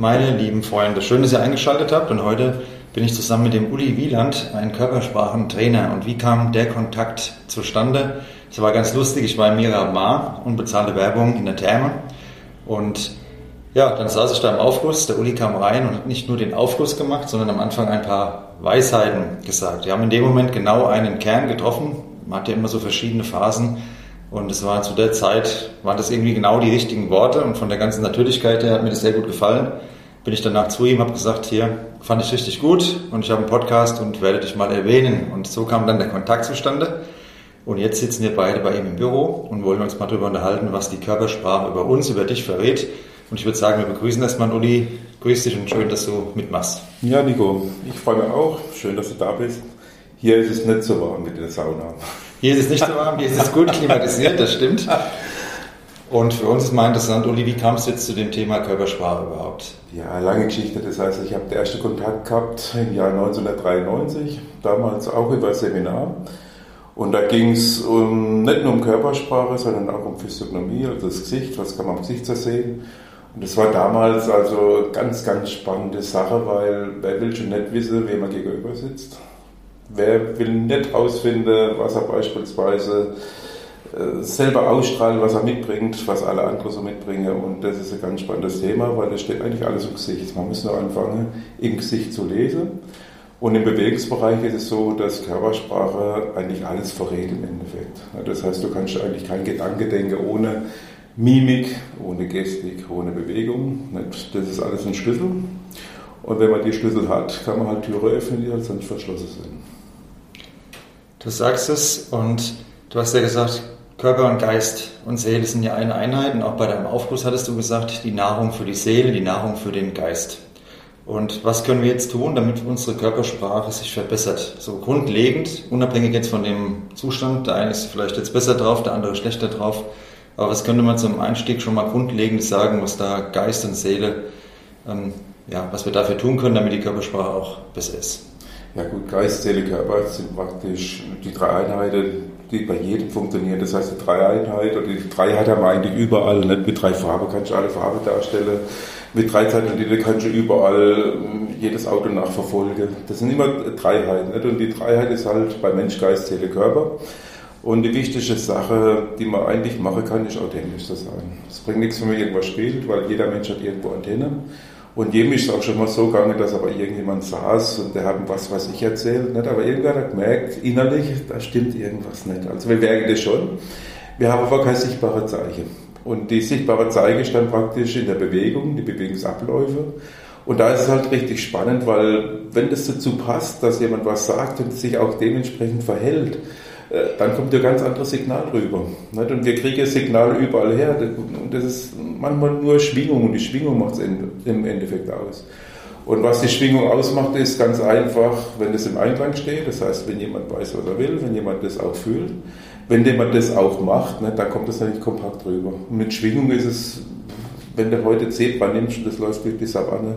Meine lieben Freunde, schön, dass ihr eingeschaltet habt und heute bin ich zusammen mit dem Uli Wieland, ein Körpersprachentrainer. Und wie kam der Kontakt zustande? Es war ganz lustig, ich war in Miramar, unbezahlte Werbung in der Therme und ja, dann saß ich da im Aufguss, der Uli kam rein und hat nicht nur den Aufguss gemacht, sondern am Anfang ein paar Weisheiten gesagt. Wir haben in dem Moment genau einen Kern getroffen, man hat ja immer so verschiedene Phasen und es war zu der Zeit, waren das irgendwie genau die richtigen Worte und von der ganzen Natürlichkeit her hat mir das sehr gut gefallen. Bin ich danach zu ihm, habe gesagt, hier, fand ich richtig gut und ich habe einen Podcast und werde dich mal erwähnen. Und so kam dann der Kontakt zustande. Und jetzt sitzen wir beide bei ihm im Büro und wollen uns mal darüber unterhalten, was die Körpersprache über uns, über dich verrät. Und ich würde sagen, wir begrüßen erstmal Uli. Grüß dich und schön, dass du mitmachst. Ja, Nico, ich freue mich auch. Schön, dass du da bist. Hier ist es nicht so warm mit der Sauna. Hier ist es nicht so warm, hier ist es gut klimatisiert, das stimmt. Und für uns ist mal interessant, Uli, wie kam es jetzt zu dem Thema Körpersprache überhaupt? Ja, lange Geschichte. Das heißt, ich habe den ersten Kontakt gehabt im Jahr 1993, damals auch über ein Seminar. Und da ging es um, nicht nur um Körpersprache, sondern auch um Physiognomie, also das Gesicht, was kann man am Gesicht sehen. Und das war damals also ganz, ganz spannende Sache, weil wer will schon nicht wissen, wem man gegenüber sitzt. Wer will nicht herausfinden, was er beispielsweise äh, selber ausstrahlen, was er mitbringt, was alle anderen so mitbringen. Und das ist ein ganz spannendes Thema, weil das steht eigentlich alles im Gesicht. Man muss nur anfangen, im Gesicht zu lesen. Und im Bewegungsbereich ist es so, dass Körpersprache eigentlich alles verrät im Endeffekt. Das heißt, du kannst eigentlich kein Gedanke denken ohne Mimik, ohne Gestik, ohne Bewegung. Das ist alles ein Schlüssel. Und wenn man die Schlüssel hat, kann man halt Türen öffnen, die halt sonst verschlossen sind. Du sagst es und du hast ja gesagt, Körper und Geist und Seele sind ja eine Einheit. Und auch bei deinem Aufguss hattest du gesagt, die Nahrung für die Seele, die Nahrung für den Geist. Und was können wir jetzt tun, damit unsere Körpersprache sich verbessert? So grundlegend, unabhängig jetzt von dem Zustand. Der eine ist vielleicht jetzt besser drauf, der andere schlechter drauf. Aber was könnte man zum Einstieg schon mal grundlegend sagen, was da Geist und Seele, ähm, ja, was wir dafür tun können, damit die Körpersprache auch besser ist? Ja gut, Geist, Seele, Körper sind praktisch die drei Einheiten, die bei jedem funktionieren. Das heißt, die Dreieinheit oder die Dreiheit haben wir eigentlich überall. Nicht mit drei Farben kannst du alle Farben darstellen. Mit drei Zeitlinien kannst du überall hm, jedes Auto nachverfolgen. Das sind immer Dreiheiten. Nicht? Und die Dreiheit ist halt bei Mensch, Geist, Seele, Körper. Und die wichtigste Sache, die man eigentlich machen kann, ist authentisch zu sein. Es bringt nichts, wenn man irgendwas spielt, weil jeder Mensch hat irgendwo Antennen. Und jedem ist es auch schon mal so gegangen, dass aber irgendjemand saß und der hat was weiß ich erzählt. Nicht? Aber irgendwer hat gemerkt, innerlich, da stimmt irgendwas nicht. Also wir merken das schon. Wir haben aber kein sichtbares Zeichen. Und die sichtbare Zeichen ist dann praktisch in der Bewegung, die Bewegungsabläufe. Und da ist es halt richtig spannend, weil wenn das dazu passt, dass jemand was sagt und sich auch dementsprechend verhält, dann kommt ein ganz anderes Signal rüber. Und wir kriegen das Signal überall her. Und das ist manchmal nur Schwingung und die Schwingung macht es im Endeffekt aus. Und was die Schwingung ausmacht, ist ganz einfach, wenn es im Einklang steht, das heißt, wenn jemand weiß, was er will, wenn jemand das auch fühlt, wenn jemand das auch macht, ne, dann kommt das nicht kompakt rüber. Und mit Schwingung ist es, wenn du heute Zebra nimmst und das läuft durch die Savanne,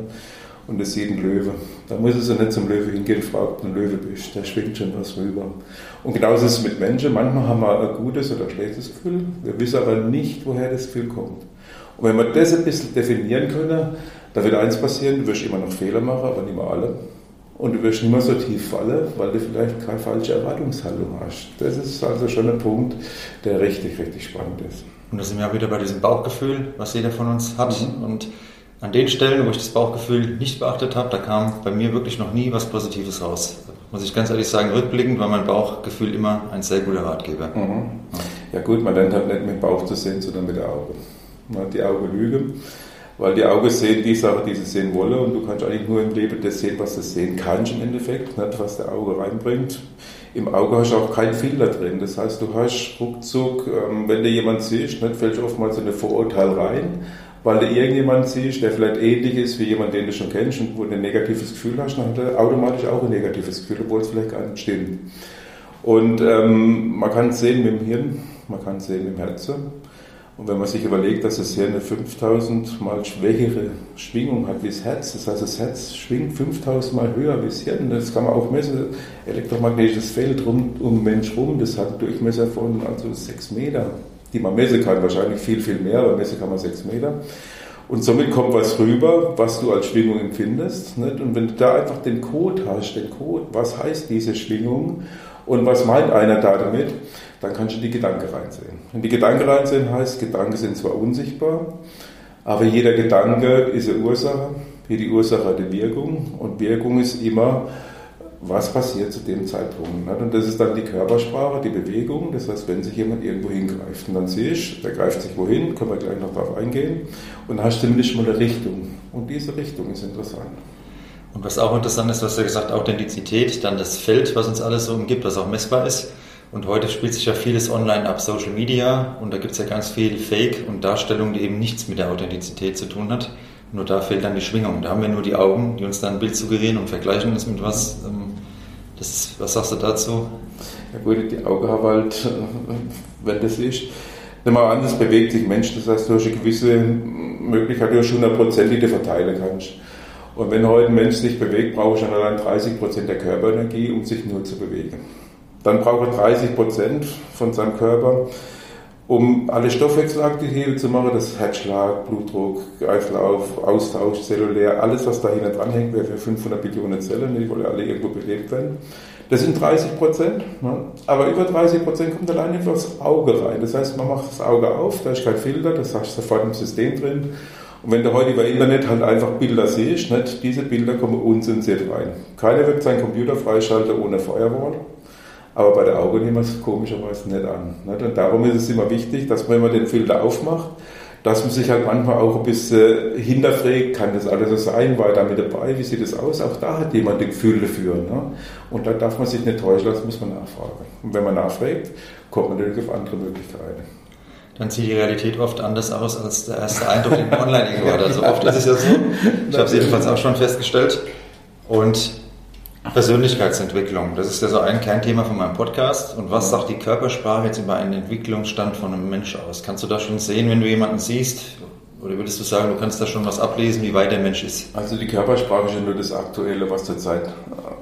und es sieht ein Löwe. Da muss es ja nicht zum Löwe hingehen, fragt ein Löwe bist, da schwingt schon was rüber. Und genauso ist es mit Menschen. Manchmal haben wir ein gutes oder ein schlechtes Gefühl. Wir wissen aber nicht, woher das Gefühl kommt. Und wenn wir das ein bisschen definieren können, da wird eins passieren, du wirst immer noch Fehler machen, aber nicht mehr alle. Und du wirst nicht mehr so tief fallen, weil du vielleicht keine falsche Erwartungshaltung hast. Das ist also schon ein Punkt, der richtig, richtig spannend ist. Und da sind wir auch wieder bei diesem Bauchgefühl, was jeder von uns hat. Mhm. Und an den Stellen, wo ich das Bauchgefühl nicht beachtet habe, da kam bei mir wirklich noch nie was Positives raus. Muss ich ganz ehrlich sagen, rückblickend war mein Bauchgefühl immer ein sehr guter Ratgeber. Mhm. Ja gut, man lernt halt nicht mit dem Bauch zu sehen, sondern mit den Augen. Man hat die Augen lügen, weil die Augen sehen die Sache, die sie sehen wollen und du kannst eigentlich nur im Leben das sehen, was du sehen kannst im Endeffekt, nicht was der Auge reinbringt. Im Auge hast du auch keinen Filter drin. Das heißt, du hast ruckzuck, ähm, wenn dir jemand siehst, fällst du oftmals in ein Vorurteil rein weil du irgendjemanden siehst, der vielleicht ähnlich ist wie jemand, den du schon kennst und wo du ein negatives Gefühl hast, dann hat er automatisch auch ein negatives Gefühl, obwohl es vielleicht gar nicht stimmt. Und ähm, man kann es sehen mit dem Hirn, man kann es sehen mit dem Herzen. Und wenn man sich überlegt, dass das Hirn eine 5000 mal schwächere Schwingung hat wie das Herz, das heißt, das Herz schwingt 5000 mal höher wie das Hirn, das kann man auch messen. Elektromagnetisches Feld rund um den Mensch rum, das hat einen Durchmesser von also 6 Meter die man messen kann. Wahrscheinlich viel, viel mehr, aber messen kann man sechs Meter. Und somit kommt was rüber, was du als Schwingung empfindest. Nicht? Und wenn du da einfach den Code hast, den Code, was heißt diese Schwingung und was meint einer da damit, dann kannst du die Gedanken reinsehen. Und die Gedanken reinsehen heißt, Gedanken sind zwar unsichtbar, aber jeder Gedanke ist eine Ursache. Wie die Ursache hat eine Wirkung und Wirkung ist immer was passiert zu dem Zeitpunkt. Nicht? Und das ist dann die Körpersprache, die Bewegung. Das heißt, wenn sich jemand irgendwo hingreift und dann sehe ich, der greift sich wohin, können wir gleich noch darauf eingehen. Und dann hast du nämlich mal eine Richtung. Und diese Richtung ist interessant. Und was auch interessant ist, was du gesagt Authentizität, dann das Feld, was uns alles so umgibt, was auch messbar ist. Und heute spielt sich ja vieles online ab, Social Media, und da gibt es ja ganz viel Fake und Darstellung, die eben nichts mit der Authentizität zu tun hat. Nur da fehlt dann die Schwingung. Da haben wir nur die Augen, die uns dann ein Bild suggerieren und vergleichen das mit was. Das, was sagst du dazu? Ja gut, die Augen haben halt, äh, wenn das ist, nimm mal an, das bewegt sich Mensch, das heißt, du hast eine gewisse Möglichkeit, du hast hundertprozentige verteilen kannst. Und wenn heute ein Mensch sich bewegt, braucht er schon allein 30 Prozent der Körperenergie, um sich nur zu bewegen. Dann braucht er 30 Prozent von seinem Körper, um alle Stoffwechselaktivitäten zu machen, das Herzschlag, Blutdruck, Kreislauf, Austausch, zellulär, alles, was da hinten dran hängt, wäre für 500 Billionen Zellen, die wollen alle irgendwo belebt werden. Das sind 30 Prozent, ne? aber über 30 Prozent kommt allein einfach das Auge rein. Das heißt, man macht das Auge auf, da ist kein Filter, das hast du sofort im System drin. Und wenn du heute über Internet halt einfach Bilder siehst, nicht, diese Bilder kommen unzensiert rein. Keiner wird seinen Computer freischalten ohne Firewall. Aber bei der Auge nehmen wir es komischerweise nicht an. Und darum ist es immer wichtig, dass man immer den Filter aufmacht, dass man sich halt manchmal auch ein bisschen hinterfragt, kann das alles so sein, war da mit dabei, wie sieht das aus? Auch da hat jemand ein Gefühl dafür. Ne? Und da darf man sich nicht täuschen lassen, muss man nachfragen. Und wenn man nachfragt, kommt man natürlich auf andere Möglichkeiten. Dann sieht die Realität oft anders aus als der erste Eindruck, den man online irgendwo hat. Also oft ist es ja so. Ich habe es jedenfalls auch schon festgestellt. Und Persönlichkeitsentwicklung, das ist ja so ein Kernthema von meinem Podcast. Und was sagt die Körpersprache jetzt über einen Entwicklungsstand von einem Mensch aus? Kannst du da schon sehen, wenn du jemanden siehst? Oder würdest du sagen, du kannst da schon was ablesen, wie weit der Mensch ist? Also die Körpersprache ist ja nur das Aktuelle, was zurzeit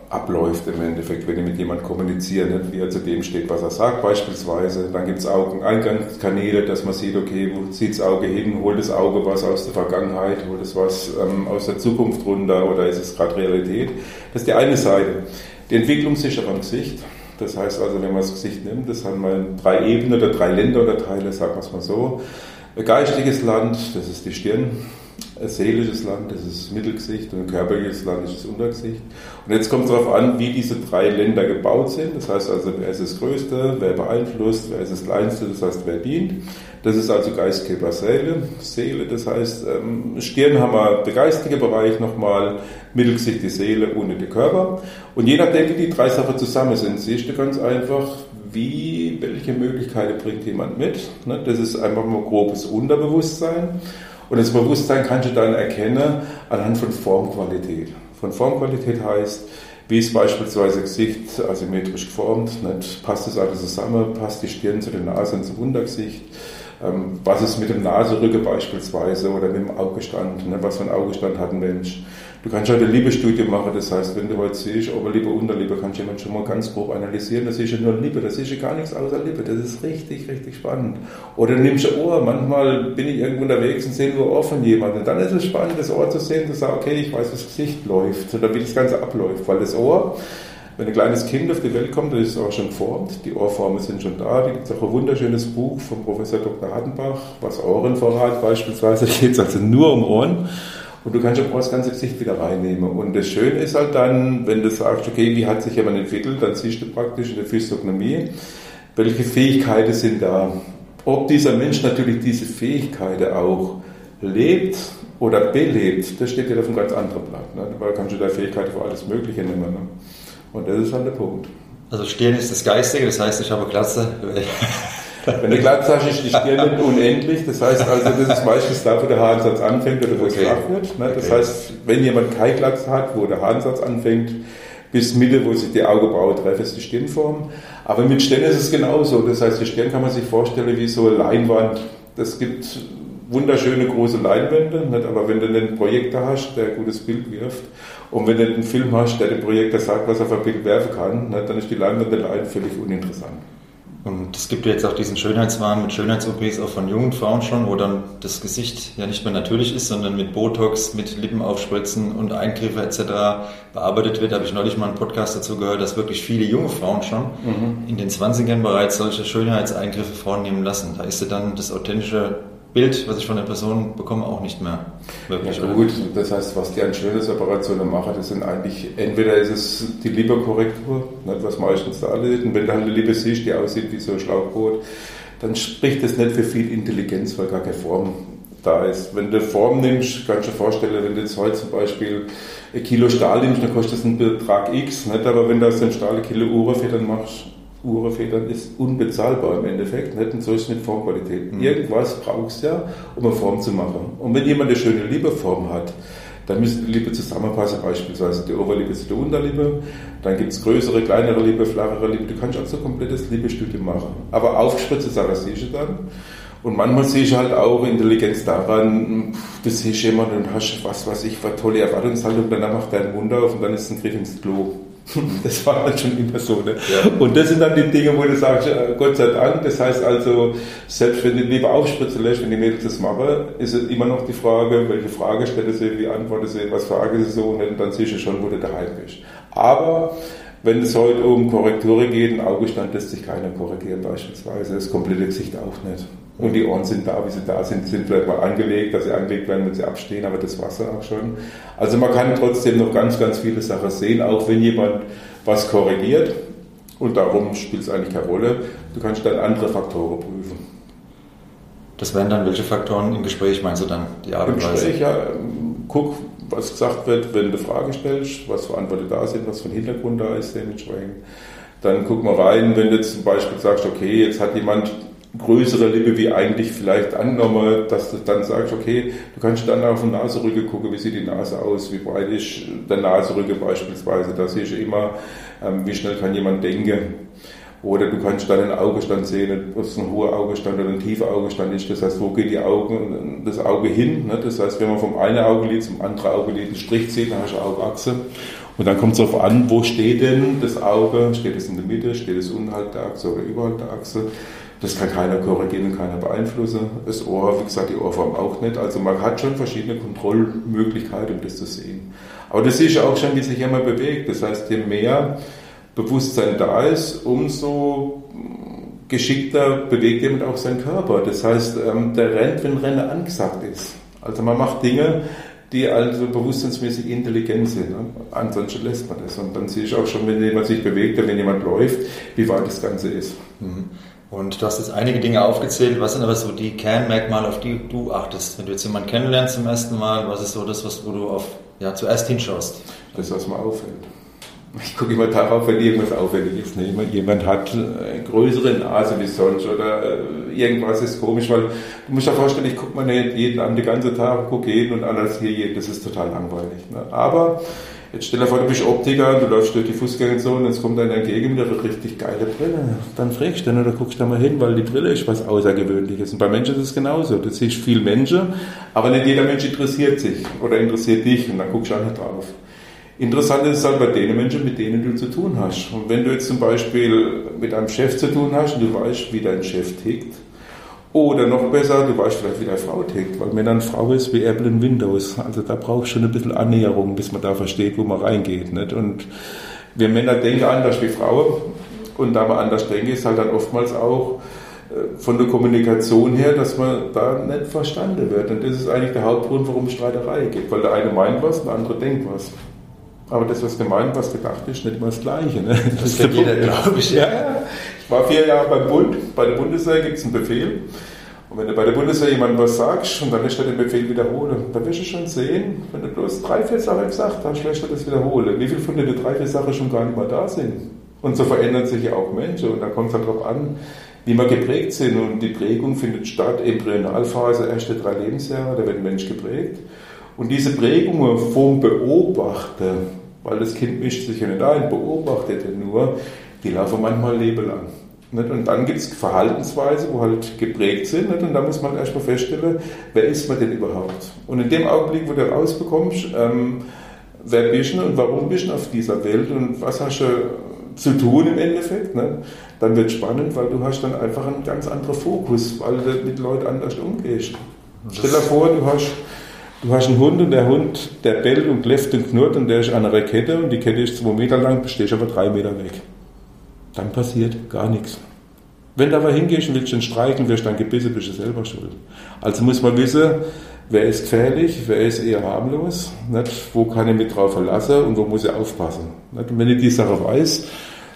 abläuft im Endeffekt, wenn ich mit jemandem kommuniziere, wie er zu dem steht, was er sagt beispielsweise. Dann gibt es Augeneingangskanäle, dass man sieht, okay, wo zieht das Auge hin, holt das Auge was aus der Vergangenheit, holt es was ähm, aus der Zukunft runter oder ist es gerade Realität. Das ist die eine Seite. Die Entwicklung am Gesicht. Das heißt also, wenn man das Gesicht nimmt, das haben wir drei Ebenen oder drei Länderunterteile, sagen wir es mal so. Geistiges Land, das ist die Stirn ein seelisches Land, das ist das Mittelgesicht und ein körperliches Land ist das Untergesicht. Und jetzt kommt es darauf an, wie diese drei Länder gebaut sind. Das heißt also, wer ist das Größte, wer beeinflusst, wer ist das Kleinste, das heißt, wer dient. Das ist also Geist, Körper, Seele. Seele, das heißt, ähm, Stirn haben wir der geistige Bereich nochmal, Mittelgesicht die Seele ohne den Körper. Und je nachdem, wie die drei Sachen zusammen sind, siehst du ganz einfach, wie, welche Möglichkeiten bringt jemand mit. Ne? Das ist einfach mal grobes Unterbewusstsein. Und das Bewusstsein kannst du dann erkennen anhand von Formqualität. Von Formqualität heißt, wie ist beispielsweise Gesicht asymmetrisch geformt, nicht? passt das alles zusammen, passt die Stirn zu der Nase und zum Untergesicht, ähm, was ist mit dem Naserücken beispielsweise oder mit dem Augestand, ne? was für ein Augestand hat ein Mensch. Du kannst heute eine Liebestudie machen, das heißt, wenn du heute siehst, Oberliebe, Unterliebe, kannst du jemand schon mal ganz grob analysieren, das ist ja nur Liebe, das ist ja gar nichts außer Liebe, das ist richtig, richtig spannend. Oder nimmst du Ohr, manchmal bin ich irgendwo unterwegs und sehe nur Ohr von jemandem, dann ist es spannend, das Ohr zu sehen, zu sagen, okay, ich weiß, wie das Gesicht läuft oder wie das Ganze abläuft, weil das Ohr, wenn ein kleines Kind auf die Welt kommt, dann ist auch schon geformt, die Ohrformen sind schon da, da gibt es auch ein wunderschönes Buch von Professor Dr. Hartenbach, was Ohrenvorrat beispielsweise, da geht es also nur um Ohren. Und du kannst auch das ganze Gesicht wieder reinnehmen. Und das Schöne ist halt dann, wenn du sagst, okay, wie hat sich jemand entwickelt, dann siehst du praktisch in der Physiognomie, welche Fähigkeiten sind da. Ob dieser Mensch natürlich diese Fähigkeiten auch lebt oder belebt, das steht ja auf einem ganz anderen Blatt. Ne? Weil kannst du da Fähigkeiten für alles Mögliche nehmen. Ne? Und das ist halt der Punkt. Also Stirn ist das Geistige, das heißt, ich habe Klasse. Wenn eine Glatze hast, ist die Stirn nicht unendlich. Das heißt also, das ist meistens da, wo der Haaransatz anfängt oder wo es flach wird. Ne? Das okay. heißt, wenn jemand keine Glatze hat, wo der Haaransatz anfängt, bis Mitte, wo sich die Augenbraue treffen, ist die Stirnform. Aber mit Stirn ist es genauso. Das heißt, die Stirn kann man sich vorstellen wie so eine Leinwand. Das gibt wunderschöne große Leinwände, nicht? aber wenn du einen Projektor hast, der ein gutes Bild wirft, und wenn du einen Film hast, der dem Projektor sagt, was er auf ein Bild werfen kann, nicht? dann ist die Leinwand allein völlig uninteressant. Und es gibt ja jetzt auch diesen Schönheitswahn mit Schönheits-OPs auch von jungen Frauen schon, wo dann das Gesicht ja nicht mehr natürlich ist, sondern mit Botox, mit Lippenaufspritzen und Eingriffe etc. bearbeitet wird. Da habe ich neulich mal einen Podcast dazu gehört, dass wirklich viele junge Frauen schon mhm. in den 20ern bereits solche Schönheitseingriffe vornehmen lassen. Da ist ja dann das authentische Bild, was ich von der Person bekomme, auch nicht mehr wirklich. Ja, gut, das heißt, was die an Schönheitsoperationen machen, das sind eigentlich, entweder ist es die Leberkorrektur, nicht, was meistens da alle ist, und wenn du halt eine Liebe siehst, die aussieht wie so ein Schlauchboot, dann spricht das nicht für viel Intelligenz, weil gar keine Form da ist. Wenn du Form nimmst, kannst du dir vorstellen, wenn du jetzt heute zum Beispiel ein Kilo Stahl nimmst, dann kostet das einen Betrag X, nicht? aber wenn du aus dem Stahl ein Kilo Uhrenfedern machst, Uhrenfedern ist unbezahlbar im Endeffekt, nicht? und so ist es mit Formqualität. Mhm. Irgendwas brauchst du ja, um eine Form zu machen. Und wenn jemand eine schöne Liebeform hat, dann müsste die Lippe zusammenpassen, beispielsweise die Oberlippe zu der Unterlippe. Dann gibt es größere, kleinere Lippe, flachere Lippe. Du kannst also ein komplettes Liebestudium machen. Aber aufgespritzte Sachen siehst du dann. Und manchmal sehe ich halt auch Intelligenz daran, du siehst jemanden und hast, was weiß ich, was tolle Erwartungshaltung, dann macht dein Mund auf und dann ist ein Griff ins Klo. Das war dann schon immer so. Ne? Ja. Und das sind dann die Dinge, wo du sagst, äh, Gott sei Dank, das heißt also, selbst wenn du lieber aufspritzen lässt, wenn die Mädels das machen, ist es immer noch die Frage, welche Frage stelle sie, wie antworte sie, was frage sie so, und dann siehst du schon, wo du daheim bist. Aber wenn es heute um Korrekturen geht, ein Augenstand lässt sich keiner korrigieren beispielsweise, das komplette Gesicht auch nicht. Und die Ohren sind da, wie sie da sind, sind vielleicht mal angelegt, dass sie angelegt werden, wenn sie abstehen, aber das Wasser auch schon. Also man kann trotzdem noch ganz, ganz viele Sachen sehen, auch wenn jemand was korrigiert. Und darum spielt es eigentlich keine Rolle. Du kannst dann andere Faktoren prüfen. Das wären dann welche Faktoren im Gespräch, meinst du dann? Die Art? Im Gespräch, ja. Guck, was gesagt wird, wenn du Fragen stellst, was für Antworten da sind, was für ein Hintergrund da ist dementsprechend. Dann guck mal rein, wenn du zum Beispiel sagst, okay, jetzt hat jemand größere Lippe wie eigentlich vielleicht angenommen, dass du dann sagst, okay, du kannst dann auf den Naserügel gucken, wie sieht die Nase aus, wie breit ist der Naserügel beispielsweise, da siehst du immer, ähm, wie schnell kann jemand denken. Oder du kannst dann einen Augenstand sehen, ob es ein hoher Augenstand oder ein tiefer Augenstand ist. Das heißt, wo geht die Augen, das Auge hin? Ne? Das heißt, wenn man vom einen Augenlid zum anderen Augenlid einen Strich zieht, dann hast du eine Augachse. Und dann kommt es darauf an, wo steht denn das Auge? Steht es in der Mitte? Steht es unterhalb der Achse oder überhalb der Achse? Das kann keiner korrigieren und keiner beeinflussen. Das Ohr, wie gesagt, die Ohrform auch nicht. Also man hat schon verschiedene Kontrollmöglichkeiten, um das zu sehen. Aber das ist auch schon, wie sich jemand bewegt. Das heißt, je mehr Bewusstsein da ist, umso geschickter bewegt jemand auch seinen Körper. Das heißt, ähm, der rennt, wenn Rennen angesagt ist. Also man macht Dinge, die also bewusstseinsmäßig intelligent sind. Ne? Ansonsten lässt man das. Und dann sehe ich auch schon, wenn jemand sich bewegt oder wenn jemand läuft, wie weit das Ganze ist. Mhm. Und du hast jetzt einige Dinge aufgezählt. Was sind aber so die Kernmerkmale, auf die du achtest? Wenn du jetzt jemanden kennenlernst zum ersten Mal, was ist so das, was, wo du auf, ja, zuerst hinschaust? Das, was mir auffällt. Ich gucke immer darauf, wenn irgendwas auffällig ist. Ne? Jemand hat eine größere Nase wie sonst oder äh, irgendwas ist komisch, weil du musst dir vorstellen, ich gucke mir nicht jeden an, den ganzen Tag, gucke jeden und alles hier jeden. Das ist total langweilig. Ne? Aber Jetzt stell dir vor, du bist Optiker, du läufst durch die Fußgängerzone, jetzt kommt einer entgegen mit einer richtig geile Brille. Dann fragst du den oder guckst da mal hin, weil die Brille ist was Außergewöhnliches. Und bei Menschen ist es genauso. Du siehst viel Menschen, aber nicht jeder Mensch interessiert sich oder interessiert dich und dann guckst du auch nicht drauf. Interessant ist es halt bei den Menschen, mit denen du zu tun hast. Und wenn du jetzt zum Beispiel mit einem Chef zu tun hast und du weißt, wie dein Chef tickt, oder noch besser, du weißt vielleicht, wie deine Frau tickt, weil wenn eine Frau ist wie Apple in Windows, also da braucht schon ein bisschen Annäherung, bis man da versteht, wo man reingeht. Nicht? Und wir Männer denken anders wie Frauen und da man anders denkt, ist halt dann oftmals auch äh, von der Kommunikation her, dass man da nicht verstanden wird. Und das ist eigentlich der Hauptgrund, warum es Streiterei gibt, weil der eine meint was, der andere denkt was. Aber das, was gemeint, was gedacht ist, nicht immer das Gleiche. Ne? Das, das kennt jeder, glaube ich. Ja, ja. War vier Jahre beim Bund. Bei der Bundeswehr gibt es einen Befehl. Und wenn du bei der Bundeswehr jemandem was sagst und dann lässt er den Befehl wiederholen, dann wirst du schon sehen, wenn du bloß drei, vier Sachen gesagt hast, lässt er das wiederholen. Wie viele von den drei, vier Sachen schon gar nicht mehr da sind? Und so verändern sich ja auch Menschen. Und dann kommt es halt darauf an, wie wir geprägt sind. Und die Prägung findet statt, Embryonalphase, erste drei Lebensjahre, da wird ein Mensch geprägt. Und diese Prägungen vom Beobachter, weil das Kind mischt sich ja nicht ein, beobachtet ja nur, die laufen manchmal lebelang. Und dann gibt es Verhaltensweisen, wo halt geprägt sind. Und da muss man erstmal feststellen, wer ist man denn überhaupt? Und in dem Augenblick, wo du rausbekommst, ähm, wer bist du und warum bist du auf dieser Welt und was hast du zu tun im Endeffekt, ne? dann wird es spannend, weil du hast dann einfach einen ganz anderen Fokus, weil du mit Leuten anders umgehst. Stell dir vor, du hast, du hast einen Hund und der Hund, der bellt und kläfft und knurrt und der ist an einer Kette und die Kette ist zwei Meter lang, stehst aber drei Meter weg dann passiert gar nichts. Wenn du aber hingehst und willst den streichen, wirst du dann gebissen, bist du selber schuld. Also muss man wissen, wer ist gefährlich, wer ist eher harmlos, nicht? wo kann ich mich drauf verlassen und wo muss ich aufpassen. Nicht? Und wenn ich die Sache weiß,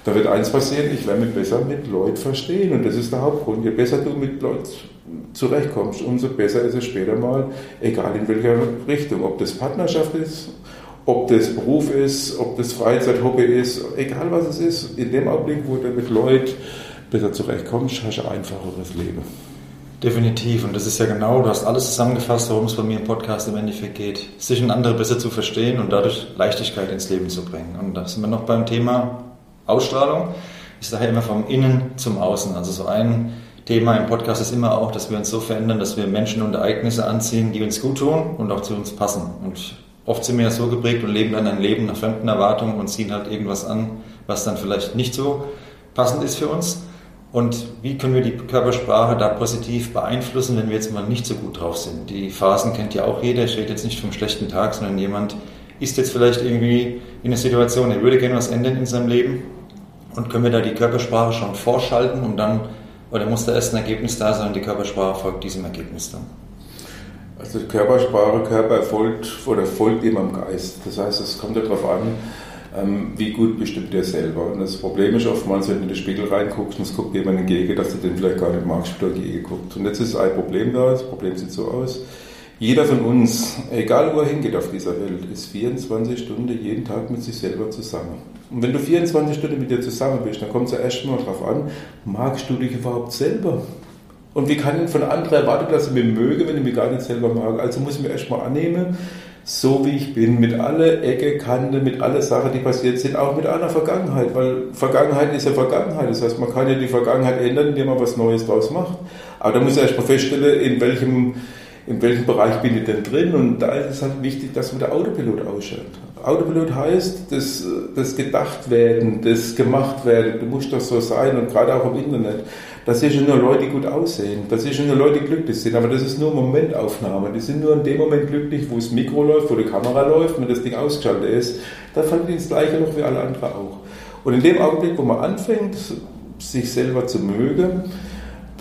da wird eins passieren, ich werde mich besser mit Leuten verstehen und das ist der Hauptgrund. Je besser du mit Leuten zurechtkommst, umso besser ist es später mal, egal in welcher Richtung, ob das Partnerschaft ist, ob das Beruf ist, ob das Freizeithobby ist, egal was es ist, in dem Augenblick, wo du mit Leuten besser zurechtkommst, hast du ein einfacheres Leben. Definitiv. Und das ist ja genau, du hast alles zusammengefasst, worum es bei mir im Podcast im Endeffekt geht. Sich und andere besser zu verstehen und dadurch Leichtigkeit ins Leben zu bringen. Und da sind wir noch beim Thema Ausstrahlung. Ist daher immer vom Innen zum Außen. Also so ein Thema im Podcast ist immer auch, dass wir uns so verändern, dass wir Menschen und Ereignisse anziehen, die uns gut tun und auch zu uns passen. Und oft sind wir ja so geprägt und leben dann ein Leben nach fremden Erwartungen und ziehen halt irgendwas an, was dann vielleicht nicht so passend ist für uns. Und wie können wir die Körpersprache da positiv beeinflussen, wenn wir jetzt mal nicht so gut drauf sind? Die Phasen kennt ja auch jeder. Rede jetzt nicht vom schlechten Tag, sondern jemand ist jetzt vielleicht irgendwie in einer Situation, er würde gerne was ändern in seinem Leben. Und können wir da die Körpersprache schon vorschalten und dann, oder muss da erst ein Ergebnis da sein und die Körpersprache folgt diesem Ergebnis dann? Also Körpersprache, Körper folgt oder folgt immer im Geist. Das heißt, es kommt ja darauf an, ähm, wie gut bestimmt der selber. Und das Problem ist oftmals, wenn du in den Spiegel reinguckst und es guckt jemand entgegen, dass du den vielleicht gar nicht magst, wie du entgegen guckt. Und jetzt ist ein Problem da, das Problem sieht so aus. Jeder von uns, egal wo er hingeht auf dieser Welt, ist 24 Stunden jeden Tag mit sich selber zusammen. Und wenn du 24 Stunden mit dir zusammen bist, dann kommt es ja erst mal darauf an, magst du dich überhaupt selber? Und wie kann ich von anderen erwarten, dass sie mich mögen, wenn ich mich gar nicht selber mag? Also muss ich mir erstmal annehmen, so wie ich bin, mit alle Ecke, Kante, mit alle Sachen, die passiert sind, auch mit einer Vergangenheit, weil Vergangenheit ist ja Vergangenheit. Das heißt, man kann ja die Vergangenheit ändern, indem man was Neues draus macht. Aber da muss ich erstmal feststellen, in welchem, in welchem Bereich bin ich denn drin? Und da ist es halt wichtig, dass man der Autopilot ausschaltet. Autopilot heißt, das, das gedacht werden, das gemacht werden, du musst doch so sein und gerade auch im Internet. Das sind nur Leute, die gut aussehen. Das sind nur Leute, die glücklich sind. Aber das ist nur Momentaufnahme. Die sind nur in dem Moment glücklich, wo das Mikro läuft, wo die Kamera läuft, wenn das Ding ausgeschaltet ist. Da fand ich das Gleiche noch wie alle anderen auch. Und in dem Augenblick, wo man anfängt, sich selber zu mögen,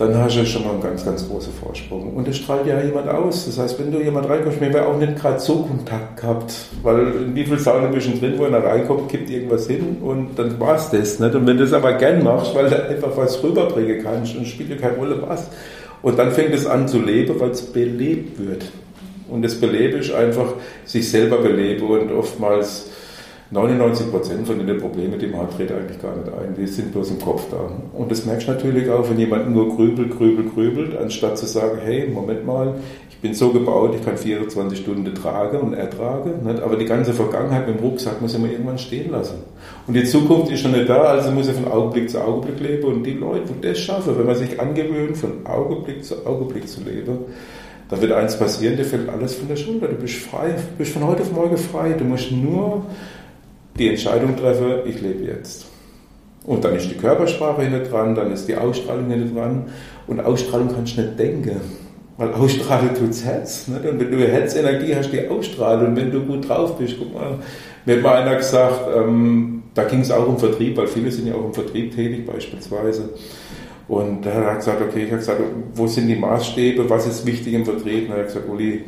dann hast du schon mal einen ganz, ganz großen Vorsprung. Und das strahlt ja jemand aus. Das heißt, wenn du jemand reinkommst, mir wäre auch nicht gerade so Kontakt gehabt, weil in wie viel Sauna bist du drin, wo einer reinkommt, kippt irgendwas hin und dann war es das. Nicht? Und wenn du das aber gern machst, weil du einfach was rüberbringen kannst und spielt ja keine Rolle was. Und dann fängt es an zu leben, weil es belebt wird. Und das Beleben ist einfach sich selber beleben und oftmals 99 Prozent von den Problemen, die man hat, tritt eigentlich gar nicht ein. Die sind bloß im Kopf da. Und das merkst du natürlich auch, wenn jemand nur grübelt, grübelt, grübelt, anstatt zu sagen, hey, Moment mal, ich bin so gebaut, ich kann 24 Stunden tragen und ertragen. Aber die ganze Vergangenheit mit dem Rucksack muss ich mal irgendwann stehen lassen. Und die Zukunft ist schon nicht da, also muss ich von Augenblick zu Augenblick leben. Und die Leute, die das schaffen, wenn man sich angewöhnt, von Augenblick zu Augenblick zu leben, dann wird eins passieren, dir fällt alles von der Schulter. Du bist frei, du bist von heute auf morgen frei. Du musst nur die Entscheidung treffe, ich lebe jetzt. Und dann ist die Körpersprache hinter dran, dann ist die Ausstrahlung hinter dran. Und Ausstrahlung kannst du nicht denken. Weil Ausstrahlung tut's Herz. Nicht? Und wenn du Herzenergie hast, die Ausstrahlung. Und wenn du gut drauf bist, guck mal, mir hat mal einer gesagt, ähm, da ging es auch um Vertrieb, weil viele sind ja auch im Vertrieb tätig beispielsweise. Und da hat er gesagt, okay, ich habe gesagt, wo sind die Maßstäbe, was ist wichtig im Vertrieb? Und er hat gesagt, Uli,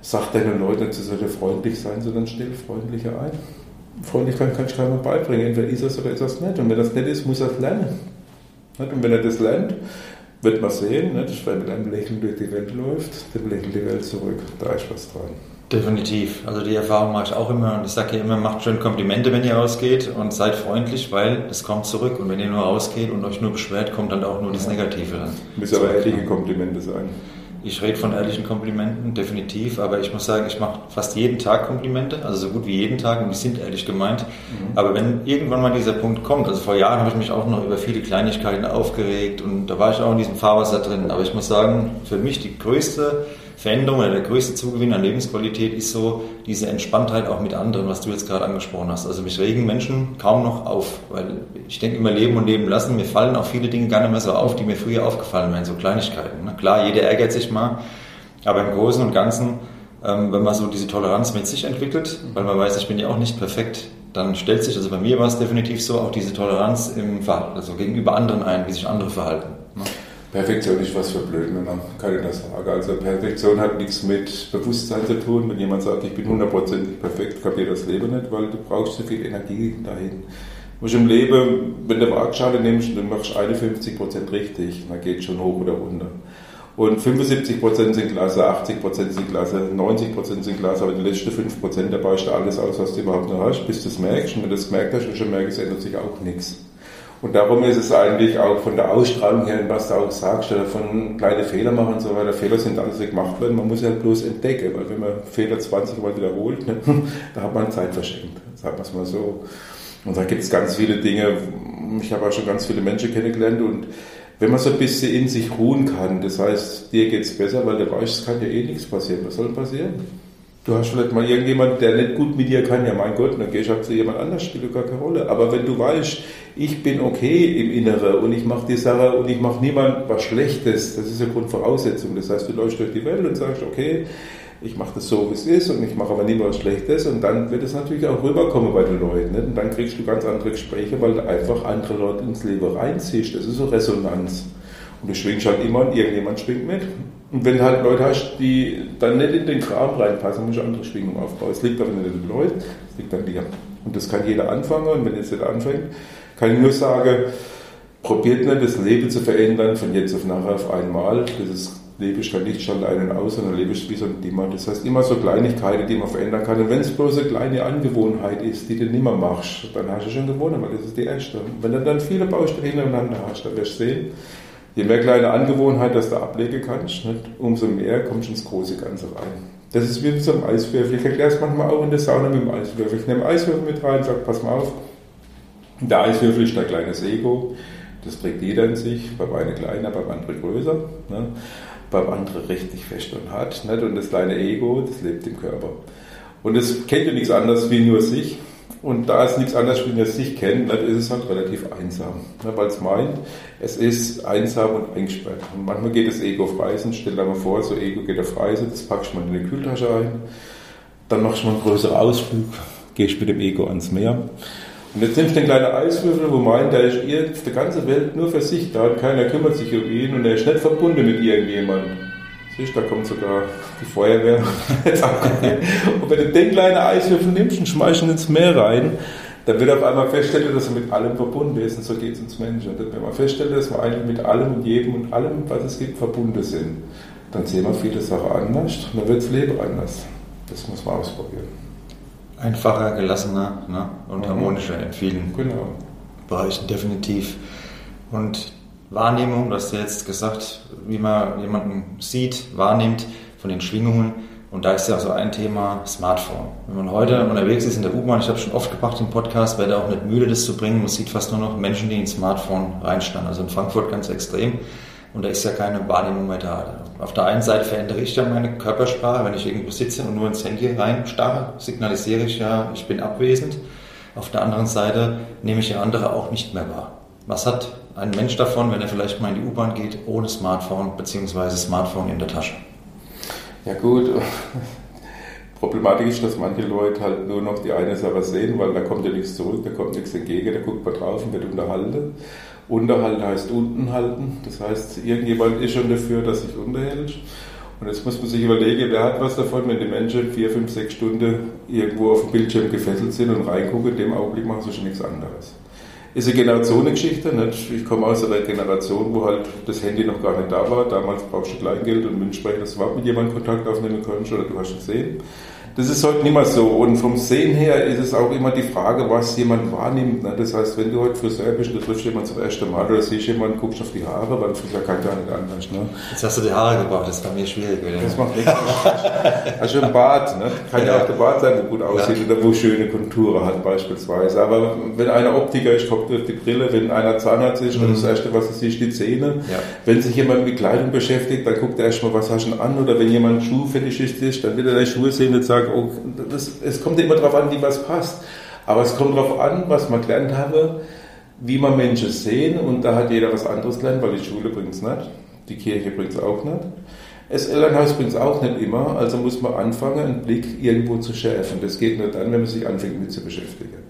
sag deinen Leuten, sie sollen freundlich sein, sondern stell freundlicher ein. Freundlichkeit kann ich keinem beibringen. Entweder ist es oder ist es nicht. Und wenn das nicht ist, muss er es lernen. Und wenn er das lernt, wird man sehen, wenn er mit einem Lächeln durch die Welt läuft, dann lächelt die Welt zurück. Da ist was dran. Definitiv. Also die Erfahrung mache ich auch immer und ich sage ja immer, macht schön Komplimente, wenn ihr rausgeht und seid freundlich, weil es kommt zurück und wenn ihr nur rausgeht und euch nur beschwert, kommt dann auch nur das Negative dann. Müssen aber ehrliche Komplimente sein. Ich rede von ehrlichen Komplimenten, definitiv, aber ich muss sagen, ich mache fast jeden Tag Komplimente, also so gut wie jeden Tag und die sind ehrlich gemeint. Mhm. Aber wenn irgendwann mal dieser Punkt kommt, also vor Jahren habe ich mich auch noch über viele Kleinigkeiten aufgeregt und da war ich auch in diesem Fahrwasser drin, aber ich muss sagen, für mich die größte Veränderung oder der größte Zugewinn an Lebensqualität ist so diese Entspanntheit auch mit anderen, was du jetzt gerade angesprochen hast. Also mich regen Menschen kaum noch auf, weil ich denke immer leben und leben lassen. Mir fallen auch viele Dinge gar nicht mehr so auf, die mir früher aufgefallen wären, so Kleinigkeiten. Ne? Klar, jeder ärgert sich mal, aber im Großen und Ganzen, ähm, wenn man so diese Toleranz mit sich entwickelt, weil man weiß, ich bin ja auch nicht perfekt, dann stellt sich, also bei mir war es definitiv so, auch diese Toleranz im Verhalten, also gegenüber anderen ein, wie sich andere verhalten. Perfektion ist was für Blödmänner, kann ich das sagen. Also Perfektion hat nichts mit Bewusstsein zu tun. Wenn jemand sagt, ich bin hundertprozentig perfekt, kapiert das Leben nicht, weil du brauchst so viel Energie dahin. Du musst im Leben, wenn du Waagschale nimmst und du machst 51% richtig, dann geht es schon hoch oder runter. Und 75% sind klasse, 80% sind klasse, 90% sind klasse, aber die letzten 5 da baust du alles aus, was du überhaupt noch hast, bis du es merkst. Und wenn du es gemerkt hast schon merkst, ändert sich auch nichts. Und darum ist es eigentlich auch von der Ausstrahlung her, was du auch sagst, von kleine Fehler machen und so weiter. Fehler sind alles gemacht worden. Man muss ja bloß entdecken, weil wenn man Fehler 20 Mal wiederholt, ne, da hat man Zeit verschenkt. Sagen wir es mal so. Und da gibt es ganz viele Dinge. Ich habe auch schon ganz viele Menschen kennengelernt und wenn man so ein bisschen in sich ruhen kann, das heißt, dir geht es besser, weil du weißt, es kann ja eh nichts passieren. Was soll passieren? Du hast vielleicht mal irgendjemand, der nicht gut mit dir kann, ja mein Gott, dann gehst du halt zu jemand anders, spielt gar keine Rolle. Aber wenn du weißt, ich bin okay im Inneren und ich mache die Sache und ich mache niemand was Schlechtes, das ist eine Grundvoraussetzung. Das heißt, du läufst durch die Welt und sagst, okay, ich mache das so, wie es ist und ich mache aber niemand was Schlechtes und dann wird es natürlich auch rüberkommen bei den Leuten. Nicht? Und dann kriegst du ganz andere Gespräche, weil du einfach andere Leute ins Leben reinziehst. Das ist so Resonanz. Und du schwingst halt immer und irgendjemand schwingt mit. Und wenn du halt Leute hast, die dann nicht in den Kram reinpassen, musst du andere Schwingungen aufbauen. Es liegt aber nicht an den Leuten, es liegt an dir. Und das kann jeder anfangen und wenn jetzt nicht anfängt, kann ich nur sagen, probiert nicht das Leben zu verändern von jetzt auf nachher auf einmal. Das Leben stellt nicht schon einen aus, sondern Leben ist wie so ein Dimmer. Das heißt, immer so Kleinigkeiten, die man verändern kann. Und wenn es bloß eine kleine Angewohnheit ist, die du nicht mehr machst, dann hast du schon gewonnen, weil das ist die erste. Und wenn du dann viele Baustellen hintereinander hast, dann wirst du sehen, je mehr kleine Angewohnheit, dass du ablegen kannst, nicht, umso mehr kommst du ins große Ganze rein. Das ist wie mit so einem Eiswürfel. Ich erkläre es manchmal auch in der Sauna mit dem Eiswürfel. Ich nehme Eiswürfel mit rein und sage, pass mal auf, der Eiswürfel ist ein kleines Ego, das trägt jeder in sich, beim einen kleiner, beim anderen größer, ne? beim anderen richtig fest und hart. Nicht? Und das kleine Ego, das lebt im Körper. Und es kennt ja nichts anderes wie nur sich. Und da es nichts anderes wie nur sich kennt, nicht, ist es halt relativ einsam. Ne? Weil es meint, es ist einsam und eingesperrt. Und manchmal geht das Ego auf Reisen, stell dir mal vor, so Ego geht auf Reise, das packst du mal in die Kühltasche ein, dann machst du mal einen größeren Ausflug, gehst mit dem Ego ans Meer und jetzt nimmst du den kleinen Eiswürfel, wo meint, der ist auf der ganzen Welt nur für sich da und keiner kümmert sich um ihn und er ist nicht verbunden mit irgendjemandem. Siehst da kommt sogar die Feuerwehr. und wenn du den kleinen Eiswürfel nimmst und schmeißt ihn ins Meer rein, dann wird auf einmal feststellen, dass er mit allem verbunden ist. Und so geht es uns Menschen. Und wenn man feststellt, dass wir eigentlich mit allem und jedem und allem, was es gibt, verbunden sind, dann sehen wir viele Sachen anders und dann wird das Leben anders. Das muss man ausprobieren einfacher, gelassener ne? und mhm. harmonischer in vielen genau. Bereichen, definitiv. Und Wahrnehmung, du hast ja jetzt gesagt, wie man jemanden sieht, wahrnimmt von den Schwingungen. Und da ist ja so ein Thema Smartphone. Wenn man heute unterwegs ist in der U-Bahn, ich habe schon oft gebracht im Podcast, werde auch nicht müde, das zu bringen. Man sieht fast nur noch Menschen, die ins Smartphone reinstanden. Also in Frankfurt ganz extrem. Und da ist ja keine Wahrnehmung mehr da. Auf der einen Seite verändere ich ja meine Körpersprache, wenn ich irgendwo sitze und nur ins Handy reinstarre, signalisiere ich ja, ich bin abwesend. Auf der anderen Seite nehme ich ja andere auch nicht mehr wahr. Was hat ein Mensch davon, wenn er vielleicht mal in die U-Bahn geht, ohne Smartphone bzw. Smartphone in der Tasche? Ja gut, Problematisch ist, dass manche Leute halt nur noch die eine Sache sehen, weil da kommt ja nichts zurück, da kommt nichts entgegen, da guckt man drauf und wird unterhalten. Unterhalten heißt unten halten. Das heißt, irgendjemand ist schon dafür, dass sich unterhält. Und jetzt muss man sich überlegen, wer hat was davon, wenn die Menschen vier, fünf, sechs Stunden irgendwo auf dem Bildschirm gefesselt sind und reingucken, in dem Augenblick machen sie schon nichts anderes. Ist eine Generationengeschichte. Nicht? Ich komme aus einer Generation, wo halt das Handy noch gar nicht da war. Damals brauchst du Kleingeld und Münzsprecher, dass du mit jemandem Kontakt aufnehmen konntest oder du hast es gesehen. Das ist heute nicht mehr so. Und vom Sehen her ist es auch immer die Frage, was jemand wahrnimmt. Ne? Das heißt, wenn du heute Friseur bist, du triffst jemanden zum ersten Mal oder siehst jemanden, guckst auf die Haare, weil Friseur kann gar nicht anders. Ne? Jetzt hast du die Haare gebracht, das war mir schwierig. Oder? Das macht nichts. Du ein Bart, ne? Kann ja auch der Bart sein, wo gut aussieht ja. oder wo schöne Konturen hat beispielsweise. Aber wenn einer Optiker ist, guckt auf die Brille. Wenn einer Zahnarzt ist, mhm. dann das Erste, was er sieht, die Zähne. Ja. Wenn sich jemand mit Kleidung beschäftigt, dann guckt er erstmal, was hast du an? Oder wenn jemand Schuhfetischist ist, dann will er deine Schuhe sehen und sagt, oh, das, es kommt immer darauf an, wie was passt. Aber es kommt darauf an, was man gelernt habe, wie man Menschen sehen. Und da hat jeder was anderes gelernt, weil die Schule bringt es nicht. Die Kirche bringt es auch nicht. Das Elternhaus bringt es auch nicht immer, also muss man anfangen, einen Blick irgendwo zu schärfen. Das geht nur dann, wenn man sich anfängt mit zu beschäftigen.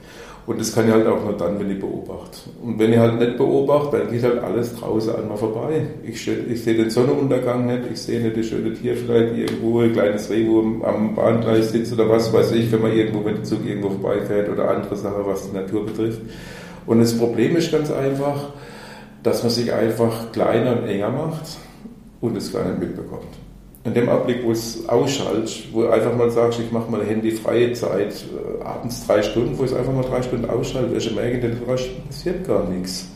Und das kann ich halt auch nur dann, wenn ich beobachte. Und wenn ich halt nicht beobachte, dann geht halt alles draußen mir vorbei. Ich, ich sehe den Sonnenuntergang nicht, ich sehe nicht das schöne Tier vielleicht irgendwo, ein kleines Reh, wo am Bahngleis sitzt oder was weiß ich, wenn man irgendwo, wenn der Zug irgendwo vorbeifährt oder andere Sachen, was die Natur betrifft. Und das Problem ist ganz einfach, dass man sich einfach kleiner und enger macht und es gar nicht mitbekommt in dem Augenblick, wo es ausschaltet, wo du einfach mal sagst, ich mache mal handyfreie Zeit, äh, abends drei Stunden, wo es einfach mal drei Stunden ausschalte, wirst du merken, da passiert gar nichts.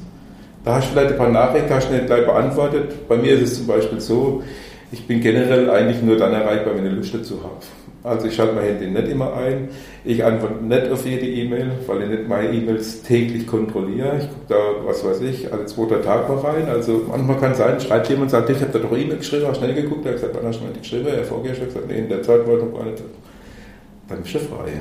Da hast du vielleicht ein paar Nachrichten, hast du nicht gleich beantwortet. Bei mir ist es zum Beispiel so, ich bin generell eigentlich nur dann erreichbar, wenn ich Lust dazu habe. Also ich schalte mein Handy nicht immer ein. Ich antworte nicht auf jede E-Mail, weil ich nicht meine E-Mails täglich kontrolliere. Ich gucke da, was weiß ich, alle zwei, drei Tage mal rein. Also manchmal kann es sein, schreibt jemand und sagt, ich habe da doch E-Mail geschrieben, habe schnell geguckt, er hat gesagt, wann hast du mal die geschrieben? Er vorgestern gesagt, nee, in der Zeit wollte ich noch gar nicht. Dann bist du frei.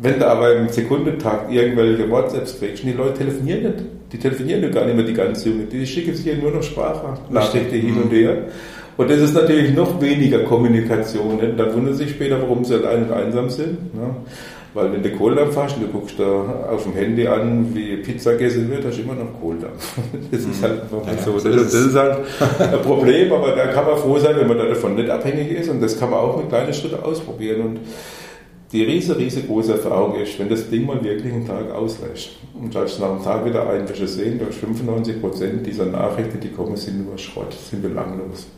Wenn du aber im Sekundentakt irgendwelche WhatsApps kriegst, die Leute telefonieren nicht. Die telefonieren ja gar nicht mehr die ganze Junge. Die schicken sich ja nur noch Sprachnachrichten hin und her. Und das ist natürlich noch weniger Kommunikation. Ne? Dann wundern sich später, warum sie allein und einsam sind. Ne? Weil wenn du Kohldampf hast und du guckst da auf dem Handy an, wie Pizza gegessen wird, hast du immer noch Kohldampf. Das ist halt einfach ja, so. Das, das ist halt ein Problem, aber da kann man froh sein, wenn man davon nicht abhängig ist. Und das kann man auch mit kleinen Schritten ausprobieren. Und die riese, riesengroße Erfahrung ist, wenn das Ding mal wirklich einen Tag auslöscht und schaltest nach einem Tag wieder ein, wirst du sehen, dass 95 Prozent dieser Nachrichten, die kommen, sind nur Schrott, sind belanglos.